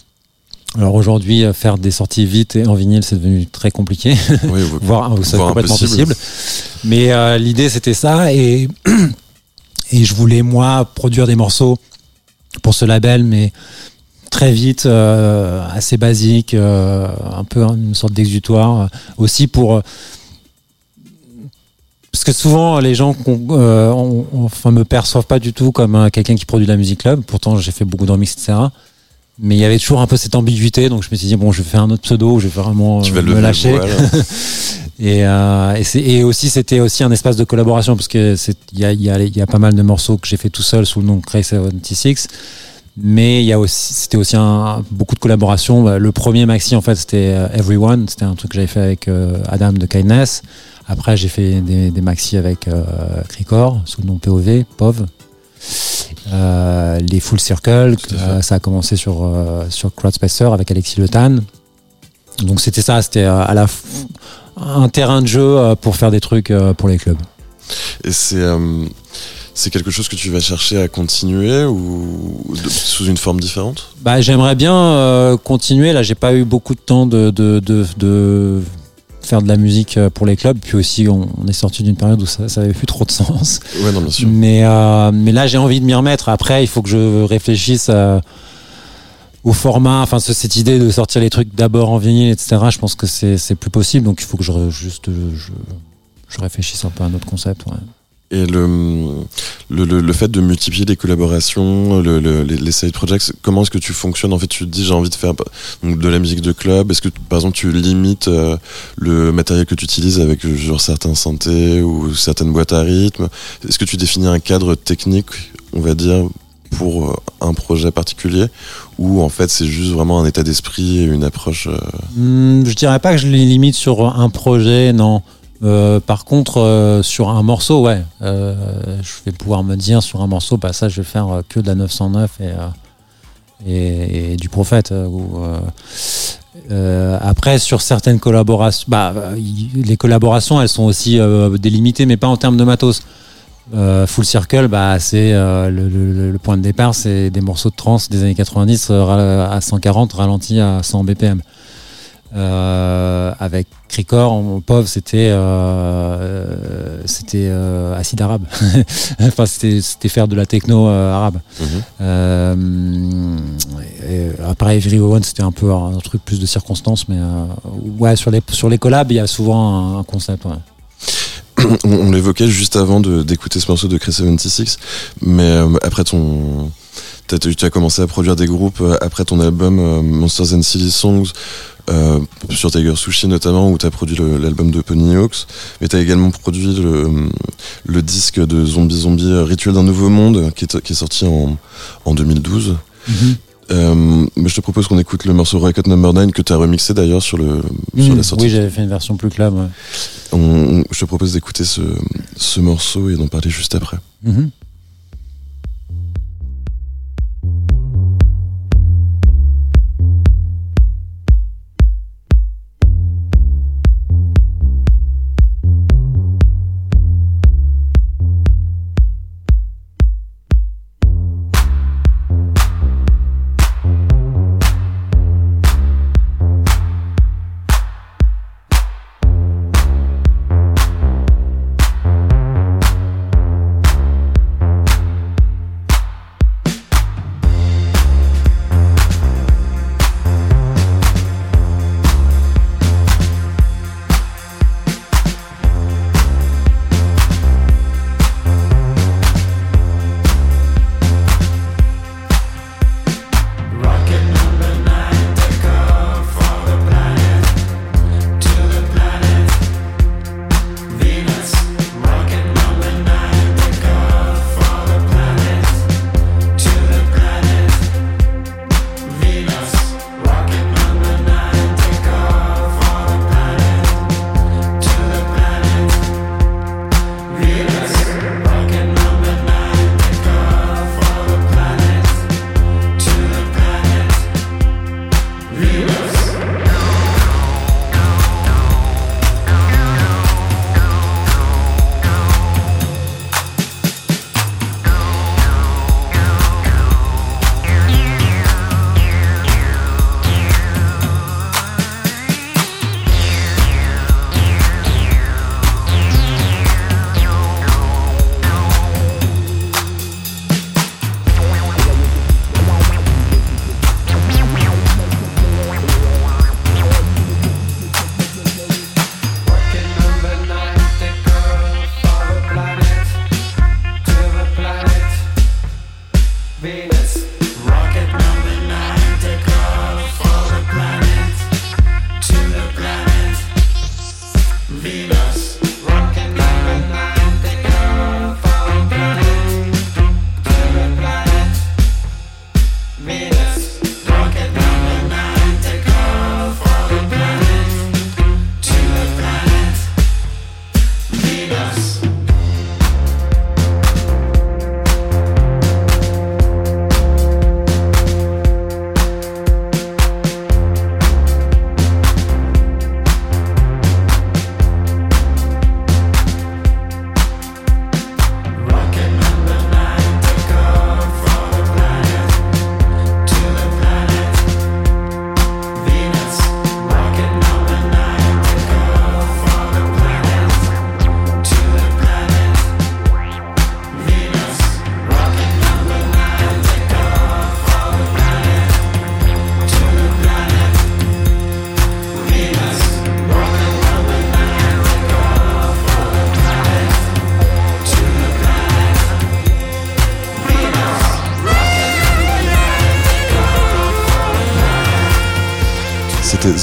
Alors aujourd'hui, faire des sorties vite et en vinyle, c'est devenu très compliqué, Oui, voire, complètement impossible. possible. Mais euh, l'idée c'était ça et, et je voulais moi produire des morceaux pour ce label, mais très vite, euh, assez basique, euh, un peu une sorte d'exutoire, euh, aussi pour parce que souvent les gens on- enfin, me perçoivent pas du tout comme quelqu'un qui produit de la musique club. Pourtant, j'ai fait beaucoup de remix, etc. Mais il y avait toujours un peu cette ambiguïté, donc je me suis dit bon, je vais faire un autre pseudo, je vais vraiment Tu vas me lâcher. Et, euh, et, et aussi, c'était aussi un espace de collaboration parce que il y a, y, a, il y a pas mal de morceaux que j'ai fait tout seul sous le nom de Cray 76. Mais il y a aussi, c'était aussi un, beaucoup de collaborations. Bah, Le premier maxi, en fait, c'était euh, Everyone. C'était un truc que j'avais fait avec euh, Adam de Kindness. Après, j'ai fait des, des maxi avec euh, Cricor, sous le nom POV, POV. Euh, les Full Circle, euh, ça a commencé sur, sur Crowdspacer avec Alexis Le Tan. Donc c'était ça, c'était à la f- un terrain de jeu pour faire des trucs pour les clubs. Et c'est c'est quelque chose que tu vas chercher à continuer ou de- sous une forme différente? Bah, j'aimerais bien euh, continuer. Là, j'ai pas eu beaucoup de temps de, de, de, de faire de la musique euh, pour les clubs. Puis aussi, on, on est sorti d'une période où ça, ça avait plus trop de sens. Ouais, non, bien sûr. Mais, euh, mais là, j'ai envie de m'y remettre. Après, il faut que je réfléchisse à- au format. Enfin, ce- cette idée de sortir les trucs d'abord en vinyle, etc. Je pense que c'est plus possible. Donc, il faut que je juste je, je réfléchisse un peu à un autre concept. Ouais. Et le, le, le, fait de multiplier les collaborations, le, le- les, side projects, comment est-ce que tu fonctionnes? En fait, tu te dis j'ai envie de faire de la musique de club. Est-ce que par exemple tu limites euh, le matériel que tu utilises avec euh, genre certains synthés ou certaines boîtes à rythme? Est-ce que tu définis un cadre technique, on va dire, pour euh, un projet particulier? Ou en fait c'est juste vraiment un état d'esprit et une approche euh, Hmm, je dirais pas que je les limite sur un projet, non. Euh, par contre, euh, sur un morceau, euh, je vais pouvoir me dire sur un morceau, bah ça, je vais faire que de la 909 et, du prophète. après, sur certaines collaborations, bah, les collaborations, elles sont aussi délimitées, mais pas en termes de matos. Full Circle, bah, c'est le, point de départ, c'est des morceaux de trance des années 90 euh, ra- à 140 ralentis à 100 BPM. Euh, avec Cricor, en pauvre, c'était euh, c'était euh, acide arabe. enfin, c'était faire de la techno euh, arabe. Euh, et après Everyone, c'était un peu un truc plus de circonstances, mais euh, ouais, sur les sur les collabs, il y a souvent un, un concept. Ouais. on, on l'évoquait juste avant d'écouter ce morceau de Chris 76, mais euh, après ton. Tu as commencé à produire des groupes euh, après ton album euh, Monsters and Silly Songs, euh, sur Tiger Sushi notamment, où tu as produit l'album de Pony Hawks, mais tu as également produit le, le disque de Zombie Zombie euh, Rituel d'un nouveau monde, qui est, qui est sorti en, en 2012. Euh, mais je te propose qu'on écoute le morceau Record Number 9 que tu as remixé d'ailleurs sur, le, sur Mm, la sortie. oui, j'avais fait une version plus. Ouais. On- je te propose d'écouter ce, ce morceau et d'en parler juste après. Mhm.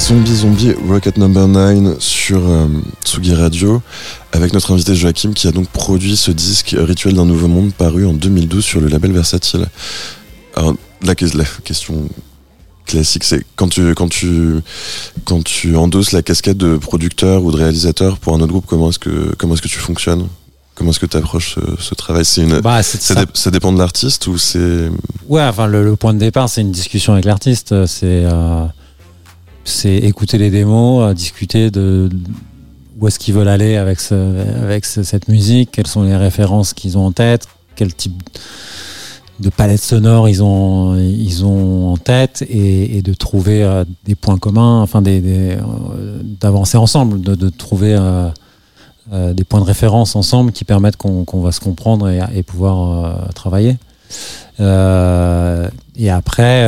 Zombie Zombie Rocket Number 9 sur euh, Tsugi Radio avec notre invité Joachim qui a donc produit ce disque Rituel d'un nouveau monde paru en 2012 sur le label Versatile. Alors la, que- la question classique c'est quand tu quand tu quand tu endosses la casquette de producteur ou de réalisateur pour un autre groupe comment est-ce que comment est-ce que tu fonctionnes? Comment est-ce que tu approches ce, ce travail? C'est une Bah, ça, ça. dé- ça dépend de l'artiste ou c'est Ouais, enfin, le, le point de départ, c'est une discussion avec l'artiste. C'est euh, c'est écouter les démos, euh, discuter de où est-ce qu'ils veulent aller avec, ce, avec ce- cette musique, quelles sont les références qu'ils ont en tête, quel type de palette sonore ils ont, en tête et, de trouver euh, des points communs, enfin euh, d'avancer ensemble, de, trouver des points de référence ensemble qui permettent qu'on va se comprendre et, pouvoir travailler. Et après,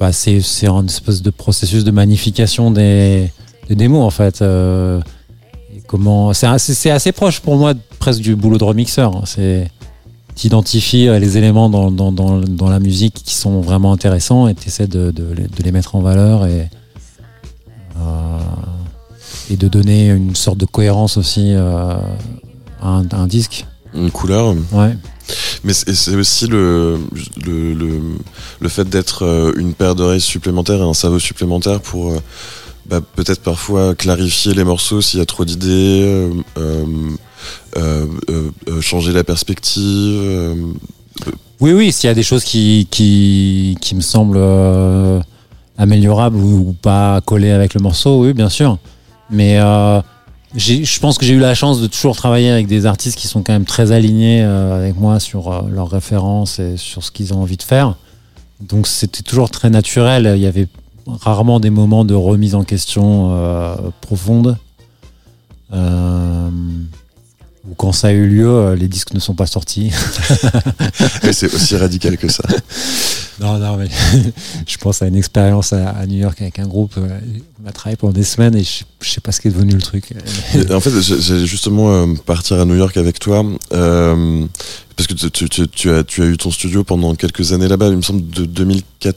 bah, c'est c'est un espèce de processus de magnification des, des démos en fait. Euh, et comment c'est assez, c'est assez proche pour moi presque du boulot de remixeur. hein. C'est t'identifies euh, les éléments dans, dans, dans, dans la musique qui sont vraiment intéressants et t'essaies de, de, les- de les mettre en valeur et euh, et de donner une sorte de cohérence aussi euh, à, un, à un disque. une couleur Ouais. Mais c'est aussi le, le, le, le fait d'être euh, une paire d'oreilles supplémentaires et un cerveau supplémentaire pour euh, bah, peut-être parfois clarifier les morceaux s'il y a trop d'idées, euh, changer la perspective. Oui, oui, s'il y a des choses qui, qui, qui me semblent améliorables ou, ou pas collées avec le morceau, oui, bien sûr. Mais je pense que j'ai eu la chance de toujours travailler avec des artistes qui sont quand même très alignés euh, avec moi sur euh, leurs références et sur ce qu'ils ont envie de faire. Donc c'était toujours très naturel. Il y avait rarement des moments de remise en question euh, profonde. Ou quand ça a eu lieu, les disques ne sont pas sortis. et c'est aussi radical que ça. Non, non, mais je pense à une expérience à, à New York avec un groupe. euh, On a travaillé pendant des semaines et je, je sais pas ce qui est devenu le truc. En fait, j'ai- j'allais justement euh, partir à New York avec toi. euh, parce que tu, tu- tu- tu as, tu as eu ton studio pendant quelques années là-bas, il me semble de 2014.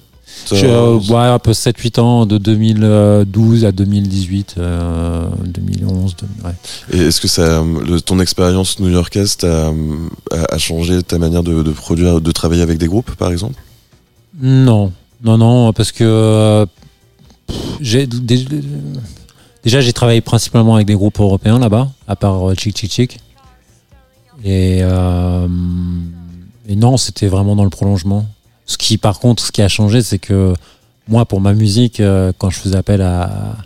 J'ai euh, ouais, un peu 7-8 ans, de 2012 à 2018, euh, 2011. de- ouais. Et est-ce que ça, le- ton expérience new-yorkaise a, a changé ta manière de, de produire, de travailler avec des groupes, par exemple? Non, non, non, parce que euh, j'ai dé- déjà j'ai travaillé principalement avec des groupes européens là-bas, à part euh, Chick Chick. Et, euh, et non, c'était vraiment dans le prolongement. Ce qui, par contre, ce qui a changé, c'est que moi, pour ma musique, quand je faisais appel à,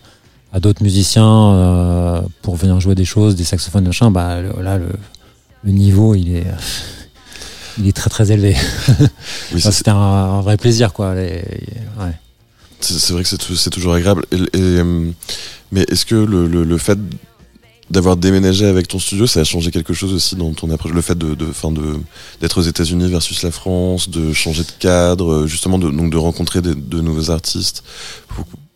d'autres musiciens pour venir jouer des choses, des saxophones, machin, bah là, le niveau, il est, il est très très élevé. Oui, C'était un, un vrai plaisir, quoi. Les- ouais. c'est vrai que c'est tou- c'est toujours agréable. Et, et, euh, mais est-ce que le, le, le fait d'avoir déménagé avec ton studio, ça a changé quelque chose aussi dans ton approche? Le fait de, de, fin de, d'être aux États-Unis versus la France, de changer de cadre, euh, justement de, donc de rencontrer de nouveaux artistes?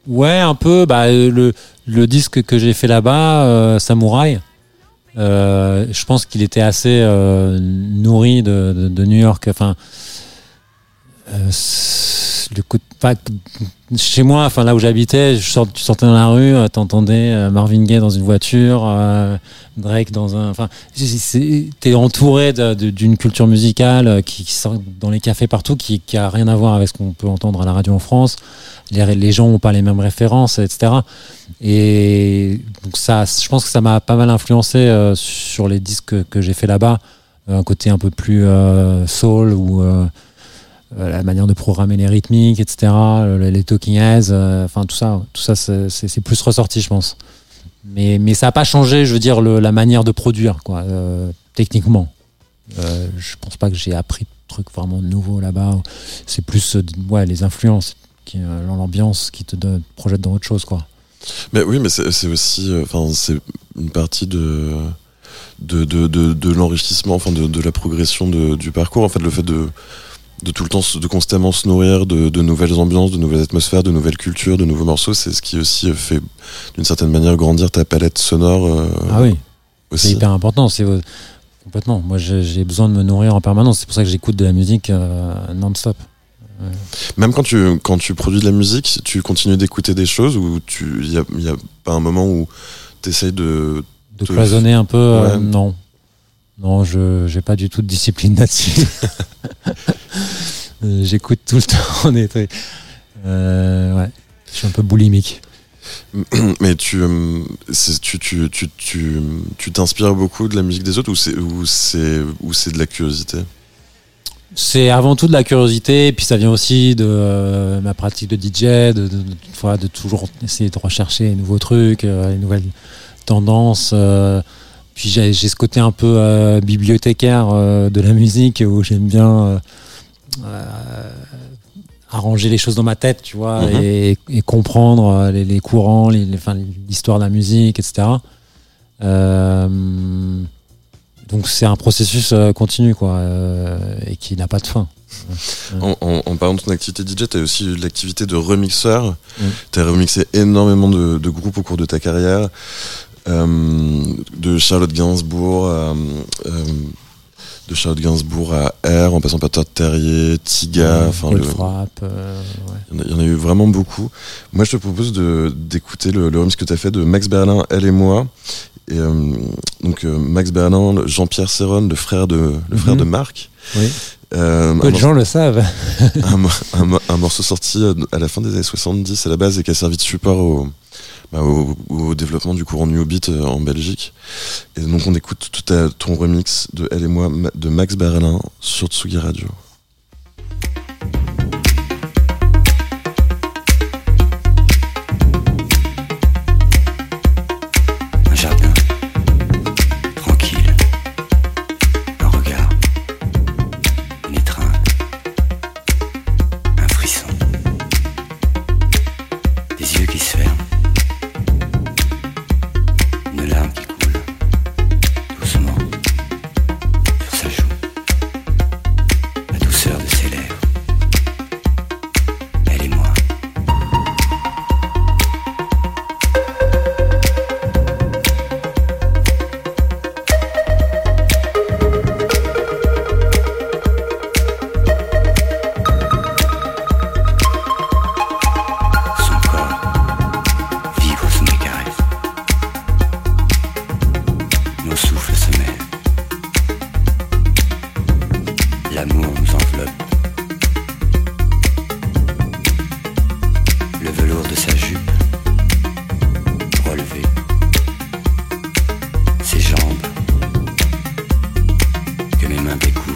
Ouais, un peu. Bah, le, le disque que j'ai fait là-bas, euh, Samouraï, euh, je pense qu'il était assez euh, nourri de, New York. Enfin, euh, le, chez moi, enfin là où j'habitais, tu sortais dans la rue, euh, t'entendais euh, Marvin Gaye dans une voiture, euh, Drake dans un, enfin, t'es entouré d'une culture musicale euh, qui, qui sort dans les cafés partout, qui, qui a rien à voir avec ce qu'on peut entendre à la radio en France. Les, gens ont pas les mêmes références, etc. Et donc ça, je pense que ça m'a pas mal influencé sur les disques que, que j'ai fait là-bas, un côté un peu plus soul ou la manière de programmer les rythmiques, etc. le- Les talking heads, euh, enfin tout ça, tout ça, c'est plus ressorti, je pense. Mais, mais ça n'a pas changé, je veux dire, la manière de produire, quoi, euh, techniquement. Euh, je pense pas que j'ai appris de trucs vraiment nouveaux là-bas. C'est plus euh, ouais, les influences, euh, l'ambiance qui te donne, projette dans autre chose, quoi. Mais oui, mais c'est aussi, euh, enfin, c'est une partie de de, de, de, l'enrichissement, enfin, de, de la progression du parcours. En fait, le fait de de tout le temps, de constamment se nourrir de, de nouvelles ambiances, de nouvelles atmosphères, de nouvelles cultures, de nouveaux morceaux, c'est ce qui aussi fait, d'une certaine manière, grandir ta palette sonore euh, ah oui. C'est hyper important. C'est euh, complètement. Moi, j'ai besoin de me nourrir en permanence. C'est pour ça que j'écoute de la musique euh, non-stop. Même quand tu, quand tu produis de la musique, tu continues d'écouter des choses ou tu, il y a, y a pas un moment où tu essayes de. De Te- cloisonner un peu, euh, non. Non, je j'ai pas du tout de discipline là-dessus. Euh, J'écoute tout le temps trucs. Euh, ouais. Je suis un peu boulimique. Mais tu, euh, tu, tu, tu, tu, tu t'inspires beaucoup de la musique des autres ou c'est, ou c'est, ou c'est de la curiosité? C'est avant tout de la curiosité, et puis ça vient aussi de euh, ma pratique de DJ, de, de, de toujours essayer de rechercher les nouveaux trucs, euh, les nouvelles tendances. Puis j'ai ce côté un peu euh, bibliothécaire euh, de la musique où j'aime bien euh, arranger les choses dans ma tête, tu vois, Mhm. et, et comprendre les, les courants, les- les- enfin, l'histoire de la musique, etc. Donc c'est un processus continu, quoi, et qui n'a pas de fin. En, en, en parlant de ton activité DJ, tu as aussi eu l'activité de remixeur. Mm. Tu as remixé énormément de, de groupes au cours de ta carrière. Euh, de Charlotte Gainsbourg à, euh, de Charlotte Gainsbourg à R, en passant par Todd Terrier, Tiga, enfin le- euh, ouais. il y, en a, il y en a eu vraiment beaucoup. Moi, je te propose de d'écouter le, le remix que tu as fait de Max Berlin, Elle et moi. Et euh, donc euh, Max Berlin, Jean-Pierre Serron, le frère de le frère Mhm. de Marc. Oui. Euh, Peu de gens le savent. un, un mo- un morceau sorti euh, à la fin des années 70 à la base et qui a servi de support au, bah, au, développement du courant New Beat euh, en Belgique. Et donc on écoute tout à ton remix de Elle et moi de Max Berlin sur Tsugi Radio. Que mes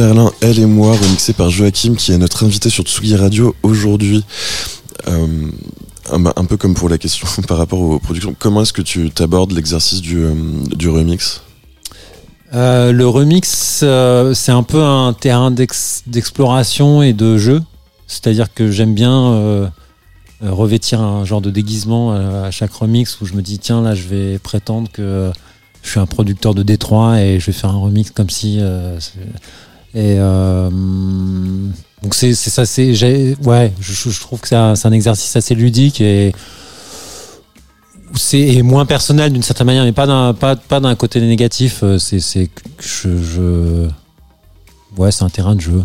Berlin, Elle et moi, remixé par Joachim, qui est notre invité sur Tsugi Radio aujourd'hui. Euh, un, peu comme pour la question par rapport aux productions, comment est-ce que tu t'abordes l'exercice du, euh, du remix? Euh, le remix, c'est un peu un terrain d'ex- d'exploration et de jeu. C'est-à-dire que j'aime bien revêtir un genre de déguisement euh, à chaque remix où je me dis tiens là je vais prétendre que je suis un producteur de Détroit et je vais faire un remix comme si et euh, donc c'est c'est ça c'est j'ai- ouais je, je- trouve que c'est un, c'est un exercice assez ludique et c'est et moins personnel d'une certaine manière mais pas d'un pas, pas d'un côté négatif euh, c'est je, je ouais c'est un terrain de jeu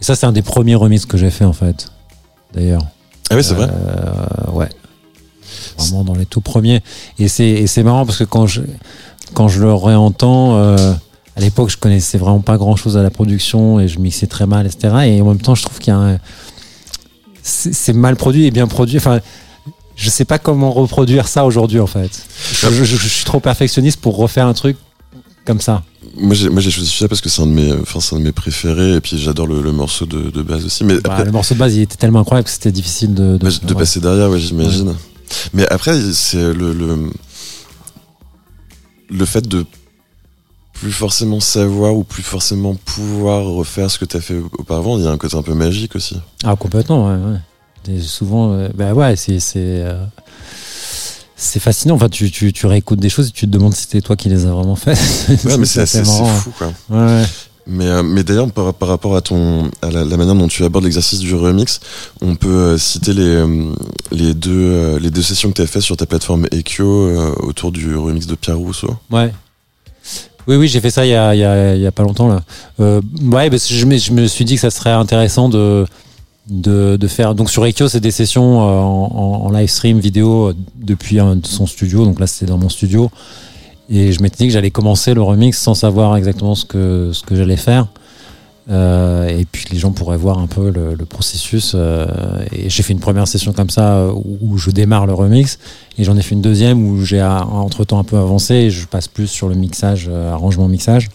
et ça c'est un des premiers remixes que j'ai fait en fait d'ailleurs Ah oui, c'est vrai. euh, ouais. Vraiment dans les tout premiers. Et c'est, et c'est marrant parce que quand je, quand je le réentends, euh, à l'époque, je connaissais vraiment pas grand chose à la production et je mixais très mal, etc. Et en même temps, je trouve qu'il y a un. C'est, mal produit et bien produit. Enfin, je sais pas comment reproduire ça aujourd'hui, en fait. Je, je- je- je suis trop perfectionniste pour refaire un truc comme ça. Moi, j'ai, choisi celui-là parce que c'est un de mes, enfin, un de mes préférés, et puis j'adore le, le morceau de, de base aussi. Mais Bah, après, le morceau de base, il était tellement incroyable que c'était difficile de. de, passer derrière, ouais, j'imagine. Mais après, c'est le, le le fait de plus forcément savoir ou plus forcément pouvoir refaire ce que tu as fait auparavant, il y a un côté un peu magique aussi. Ah complètement, ouais. ouais. Et souvent, euh, bah ouais, c'est c'est euh, fascinant. Enfin, tu, tu, tu réécoutes des choses et tu te demandes si c'était toi qui les as vraiment faites. Ouais, mais c'est assez, fou, quoi. Ouais, ouais. Mais, euh, mais d'ailleurs, par, par rapport à ton, à la, la manière dont tu abordes l'exercice du remix, on peut euh, citer les, euh, les deux, les deux sessions que tu as faites sur ta plateforme Ekyo euh, autour du remix de Pierre Rousseau. Ouais. Oui, oui, j'ai fait ça il y a, pas longtemps là. Euh, ouais, je me, suis dit que ça serait intéressant de de, faire. Donc sur Ekyo, c'est des sessions euh, en, live stream vidéo euh, depuis son studio. Donc là, c'était dans mon studio. Et je m'étais dit que j'allais commencer le remix sans savoir exactement ce que ce que j'allais faire. Euh, et puis les gens pourraient voir un peu le, processus. euh, et j'ai fait une première session comme ça euh, où, je démarre le remix. Et j'en ai fait une deuxième où j'ai entre temps un peu avancé et je passe plus sur le mixage, arrangement mixage.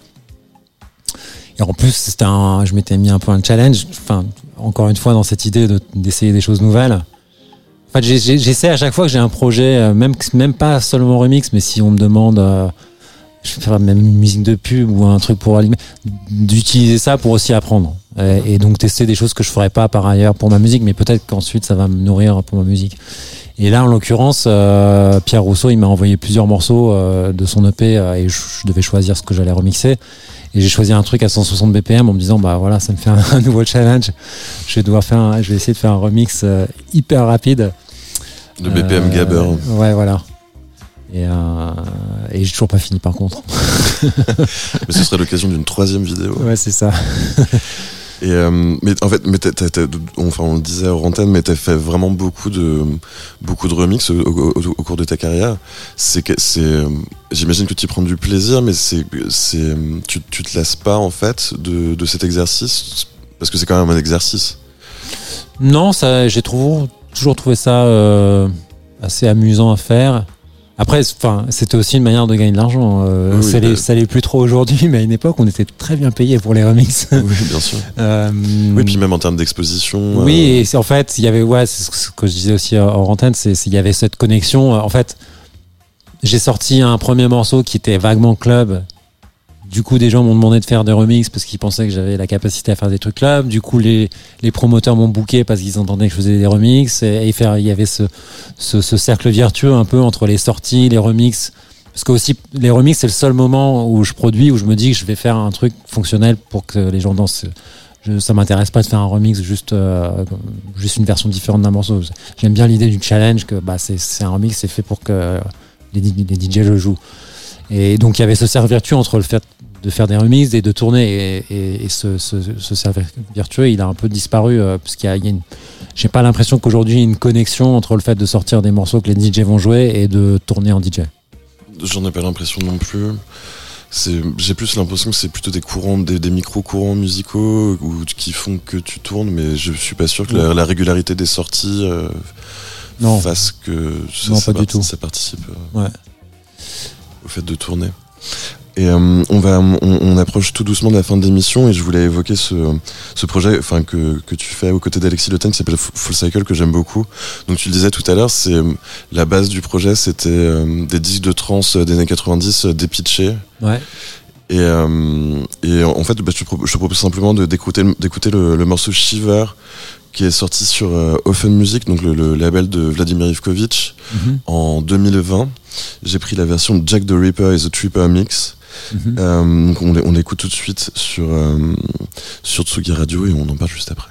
Et en plus, c'était un, je m'étais mis un peu un challenge. Enfin, encore une fois, dans cette idée de- d'essayer des choses nouvelles. En fait, j'essaie à chaque fois que j'ai un projet, même, même pas seulement remix, mais si on me demande, je vais faire même une musique de pub ou un truc pour allumer, d'utiliser ça pour aussi apprendre. Et, et donc tester des choses que je ferais pas par ailleurs pour ma musique, mais peut-être qu'ensuite ça va me nourrir pour ma musique. Et là, en l'occurrence, euh, Pierre Rousseau, il m'a envoyé plusieurs morceaux euh, de son EP euh, et je, je devais choisir ce que j'allais remixer. Et j'ai choisi un truc à 160 BPM en me disant, bah voilà, ça me fait un, un nouveau challenge. Je vais devoir faire, un- je vais essayer de faire un remix hyper rapide. De BPM Gabber. Ouais, voilà. Et, euh, et j'ai toujours pas fini par contre. Mais ce serait l'occasion d'une troisième vidéo. Ouais, c'est ça. Et euh, mais en fait, mais enfin on le disait hors antenne, mais t'as fait vraiment beaucoup de beaucoup de remix au, au- au- au cours de ta carrière. C'est c'est, euh, j'imagine que tu y prends du plaisir, mais c'est c'est tu, tu te lasses pas en fait de, de cet exercice? Parce que c'est quand même un exercice. Non, ça, j'ai toujours, toujours trouvé ça euh, assez amusant à faire. Après, enfin, c'était aussi une manière de gagner de l'argent. Euh, Oui, oui, ça, l'est, bah- l'est plus trop aujourd'hui, mais à une époque, on était très bien payé pour les remixes. Oui, bien sûr. Euh, Oui, puis même en termes d'exposition. Oui, euh, et c'est en fait, il y avait, ouais, c'est ce que je disais aussi en antenne, c'est c'est- il y avait cette connexion. En fait, j'ai sorti un premier morceau qui était vaguement club. Du coup, des gens m'ont demandé de faire des remixes parce qu'ils pensaient que j'avais la capacité à faire des trucs club. Du coup, les, les promoteurs m'ont booké parce qu'ils entendaient que je faisais des remixes. Et, il y avait ce, ce, ce cercle vertueux un peu entre les sorties, les remixes. Parce que aussi, les remixes, c'est le seul moment où je produis, où je me dis que je vais faire un truc fonctionnel pour que les gens dansent. Je, ça m'intéresse pas de faire un remix juste euh, juste une version différente d'un morceau. J'aime bien l'idée du challenge que bah c'est un remix, c'est fait pour que les, les DJ le jouent. Et donc il y avait ce cercle vertueux entre le fait de faire des remixes et de tourner. Et, et- et ce, ce, ce cercle vertueux, il a un peu disparu euh, parce qu'il y a, il y a une. J'ai pas l'impression qu'aujourd'hui il y a une connexion entre le fait de sortir des morceaux que les DJ vont jouer et de tourner en DJ. J'en ai pas l'impression non plus. C'est, j'ai plus l'impression que c'est plutôt des courants, des, des micro-courants musicaux ou, qui font que tu tournes, mais je suis pas sûr que la, la régularité des sorties euh, Non. fasse que ça, Non, ça pas du tout. ça participe euh, Ouais. au fait de tourner. Et euh, on va, on, on approche tout doucement de la fin de l'émission et je voulais évoquer ce, ce projet, enfin que, que tu fais aux côtés d'Alexis Le Pen qui s'appelle Full Cycle que j'aime beaucoup. Donc tu le disais tout à l'heure, c'est euh, la base du projet, c'était euh, des disques de trance des années 90 euh, dépitchés. Ouais. Et, euh, et en fait, bah, je, te pro- je te propose simplement de- d'écouter le- d'écouter le, le morceau Shiver qui est sorti sur euh, Offen Music, donc le, le label de Vladimir Ivkovic, Mhm. en 2020. J'ai pris la version Jack the Ripper et the Tripper Mix. Euh, on, on l'écoute tout de suite sur, euh, sur Tsugi Radio et on en parle juste après.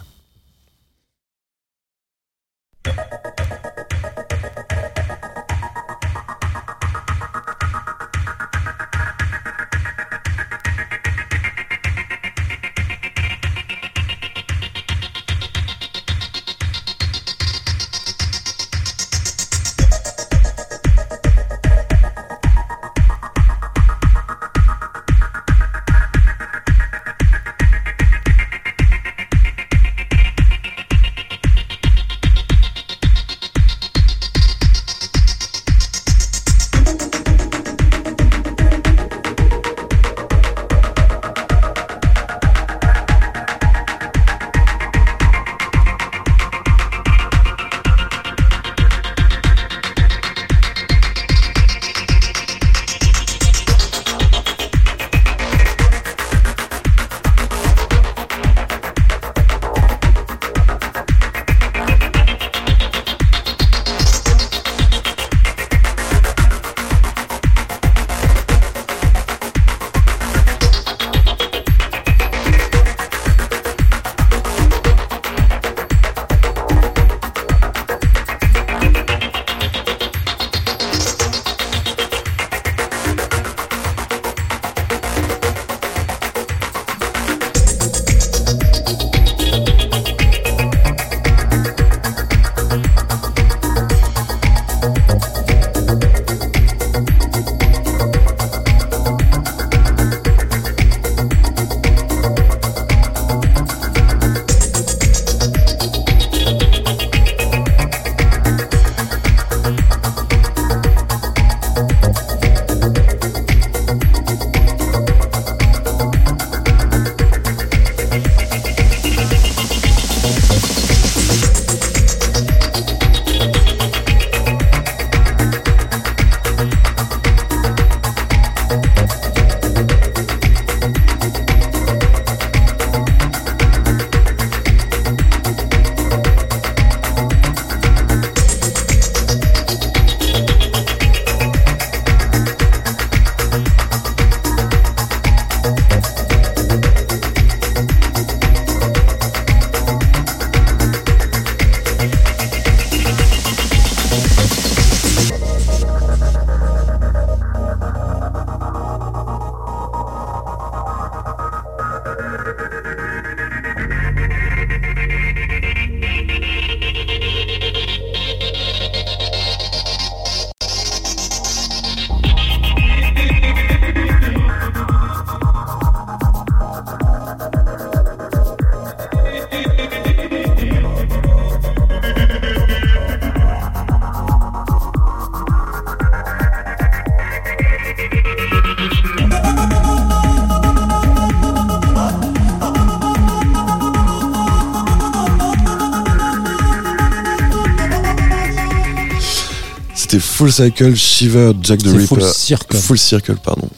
Full Cycle, Shiver, Jack the Ripper. full circle. Full Circle, pardon.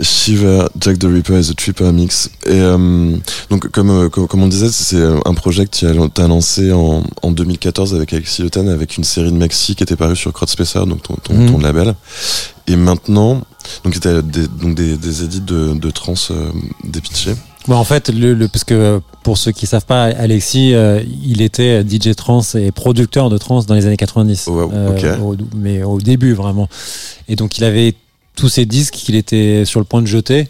Shiver, Jack the Ripper et The Tripper Mix. Et euh, donc, comme, euh, comme, comme on disait, c'est euh, un projet que tu as, lancé en, en 2014 avec Alexis Le Tan, avec une série de maxi qui était parue sur Crowdspacer, donc ton, ton, Mhm. ton label. Et maintenant, donc c'était des, donc des, des édits de, de trans euh, dépitchés. Bon, en fait, le, le- parce que pour ceux qui savent pas, Alexis, euh, il était DJ trans et producteur de trans dans les années 90. Oh, wow, ok. au- mais au début, vraiment. Et donc, il avait tous ces disques qu'il était sur le point de jeter.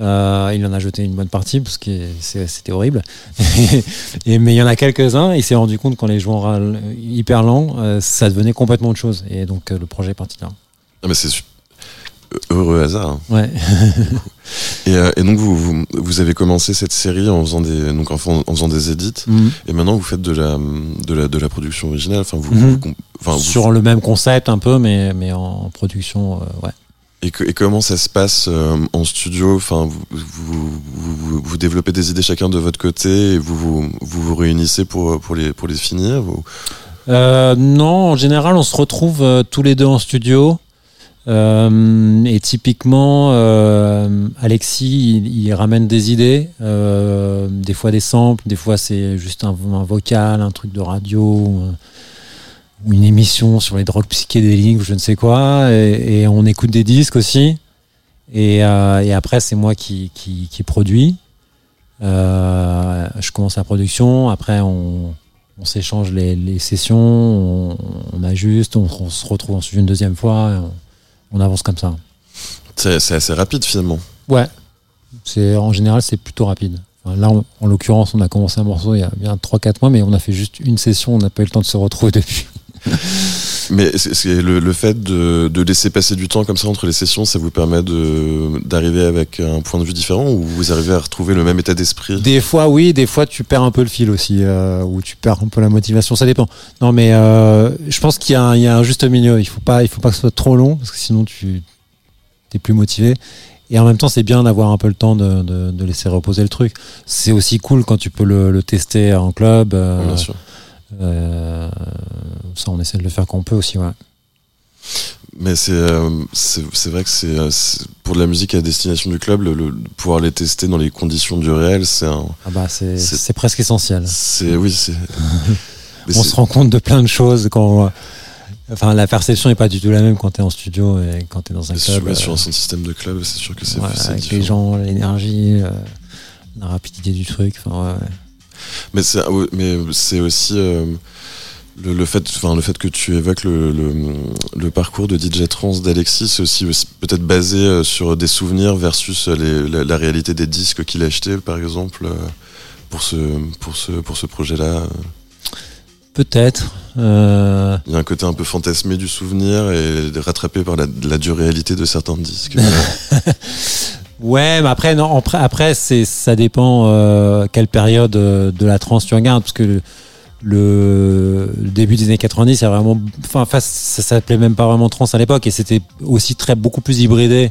Euh, il en a jeté une bonne partie parce que c'était horrible. et, mais il y en a quelques-uns. Il s'est rendu compte quand les joueurs râlent hyper lents, euh, ça devenait complètement autre chose. Et donc euh, le projet est parti là. Ah, mais c'est heureux hasard. hein. Ouais. Et, euh, et donc vous, vous, vous avez commencé cette série en faisant des donc en, faisant- en faisant des edits Mhm. et maintenant vous faites de la de la de la production originale. Enfin vous, Mhm. vous Sur le même concept un peu, mais, mais en production, euh, ouais. et, que- et comment ça se passe euh, en studio? Enfin vous, vous, vous, développez des idées chacun de votre côté et vous vous, vous, vous réunissez pour pour les pour les finir. Euh, non, en général, on se retrouve euh, tous les deux en studio. Euh, et typiquement, euh, Alexis, il, ramène des idées, euh, des fois des samples, des fois c'est juste un, vocal, un truc de radio, ou, un- ou une émission sur les drogues psychédéliques, ou je ne sais quoi. Et, on écoute des disques aussi. Et, après, c'est moi qui, qui, produis. Je commence la production. Après, on, on s'échange les, sessions, on, ajuste, on, se retrouve en studio une deuxième fois, on, avance comme ça. C'est c'est assez rapide finalement. Ouais, c'est en général c'est plutôt rapide. Enfin, là, en, en l'occurrence, on a commencé un morceau il y a bien 3-4 mois, mais on a fait juste une session, on n'a pas eu le temps de se retrouver depuis. Mais c'est le, le fait de, de laisser passer du temps comme ça entre les sessions, ça vous permet d'arriver avec un point de vue différent ou vous arrivez à retrouver le même état d'esprit? Des fois, oui, des fois, tu perds un peu le fil aussi, euh, ou tu perds un peu la motivation, ça dépend. Non, mais euh, je pense qu'il y, a un- il y a un juste milieu. Il faut pas, il faut pas que ce soit trop long, parce que sinon tu t'es plus motivé. Et en même temps, c'est bien d'avoir un peu le temps de, de, de laisser reposer le truc. C'est aussi cool quand tu peux le, le tester en club. euh, Bien sûr. Euh, ça, on essaie de le faire quand on peut aussi, ouais. Mais c'est euh, c'est vrai que c'est euh, c'est- pour de la musique à destination du club, le, le- pouvoir les tester dans les conditions du réel, c'est un Ah bah, c'est presque essentiel. c'est oui c'est on se rend compte de plein de choses quand. Enfin, la perception est pas du tout la même quand tu es en studio et quand tu es dans un sur, club. sur euh, un système de club, c'est sûr que c'est ouais, avec différent. les gens, l'énergie, euh, la rapidité du truc. Enfin, ouais, ouais. Mais c'est ah mais c'est aussi euh, le, le fait enfin le fait que tu évoques le, le, le parcours de DJ trans d'Alexis, c'est aussi, aussi peut-être basé euh, sur des souvenirs versus les, la, la réalité des disques qu'il a achetés par exemple euh, pour ce pour ce pour ce projet-là. Peut-être. euh, Il y a un côté un peu fantasmé du souvenir et rattrapé par la, la dure réalité de certains disques. Ouais, mais après, non, après, c'est, ça dépend euh, quelle période euh, de la trance tu regardes, parce que le, début des années 90, c'est vraiment, enfin, ça s'appelait même pas vraiment trance à l'époque, et c'était aussi très beaucoup plus hybridé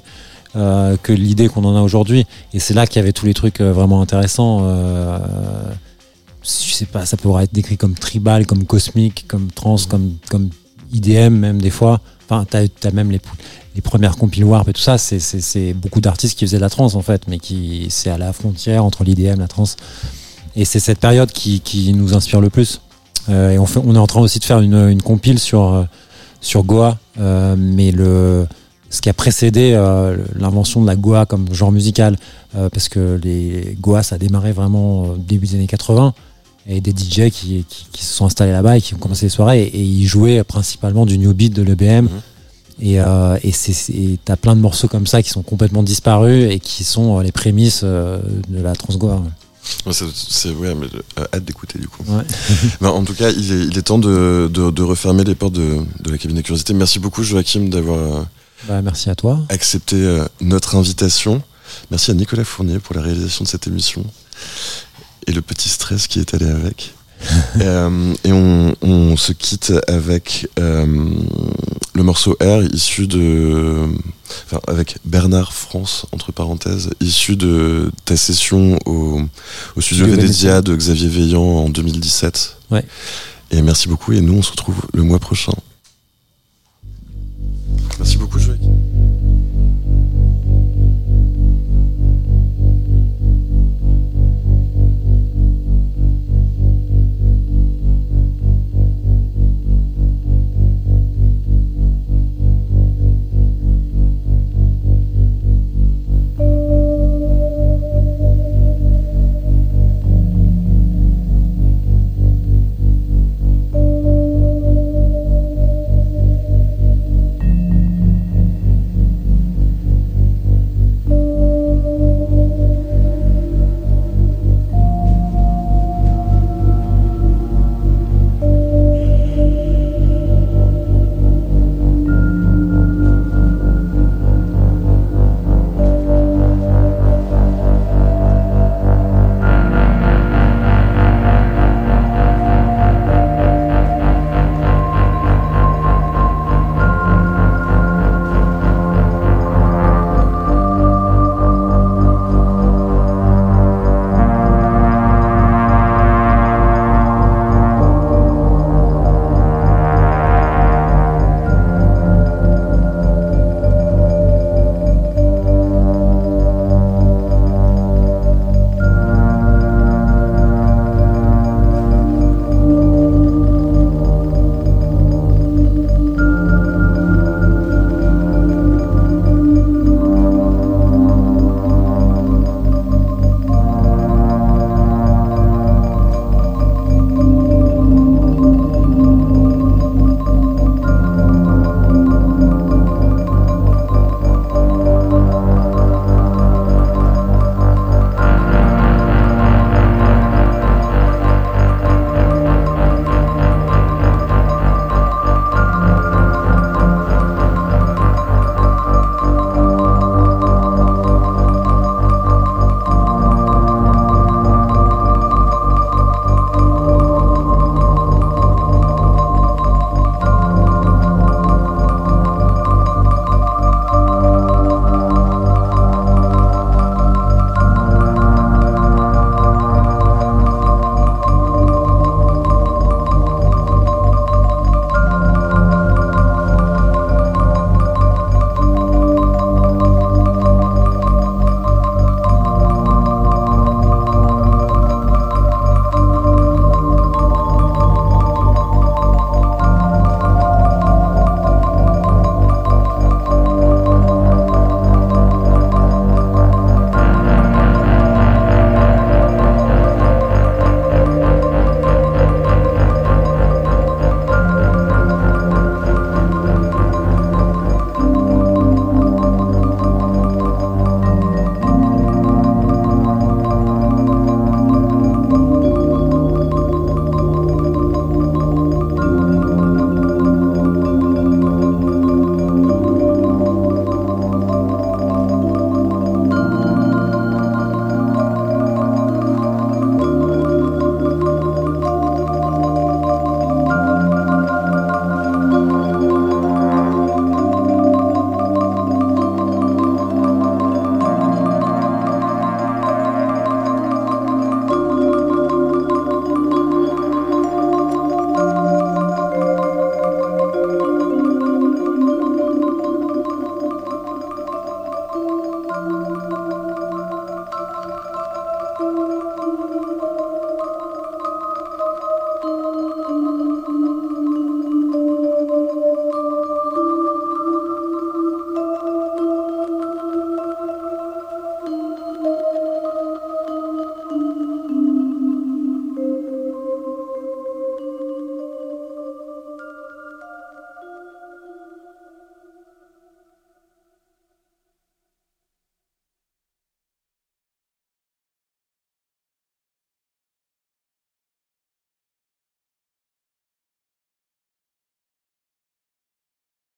euh, que l'idée qu'on en a aujourd'hui. Et c'est là qu'il y avait tous les trucs vraiment intéressants. Je sais pas, ça pourrait être décrit comme tribal, comme cosmique, comme trance, comme comme IDM même des fois. Enfin, t'as as même les les premières compil warp et tout ça, c'est- beaucoup d'artistes qui faisaient de la trance en fait, mais qui c'est à la frontière entre l'IDM, la trance. Et c'est cette période qui, qui nous inspire le plus. Euh, et on, fait, on est en train aussi de faire une, une compile sur, euh, sur Goa, euh, mais le, ce qui a précédé euh, l'invention de la Goa comme genre musical, euh, parce que les Goa ça a démarré vraiment au début des années 80, et des DJ qui, qui, qui se sont installés là-bas et qui ont commencé les soirées, et, et ils jouaient principalement du new beat de l'EBM. Et euh, et c'est- c'est- t'as plein de morceaux comme ça qui sont complètement disparus et qui sont euh, les prémices euh, de la. Ouais, c'est- ouais, mais euh, hâte d'écouter du coup. Ouais. Ben, en tout cas, il est, il est temps de, de, de refermer les portes de, de la cabine de curiosité. Merci beaucoup Joachim d'avoir Bah, merci à toi. accepté notre invitation. Merci à Nicolas Fournier pour la réalisation de cette émission et le petit stress qui est allé avec. Euh, et on, on se quitte avec euh, le morceau R issu de. Enfin, avec Bernard France, entre parenthèses, issu de ta session au, au studio Venezia de Xavier Veillant en 2017. Ouais. Et merci beaucoup. Et nous, on se retrouve le mois prochain. Merci beaucoup, Joël.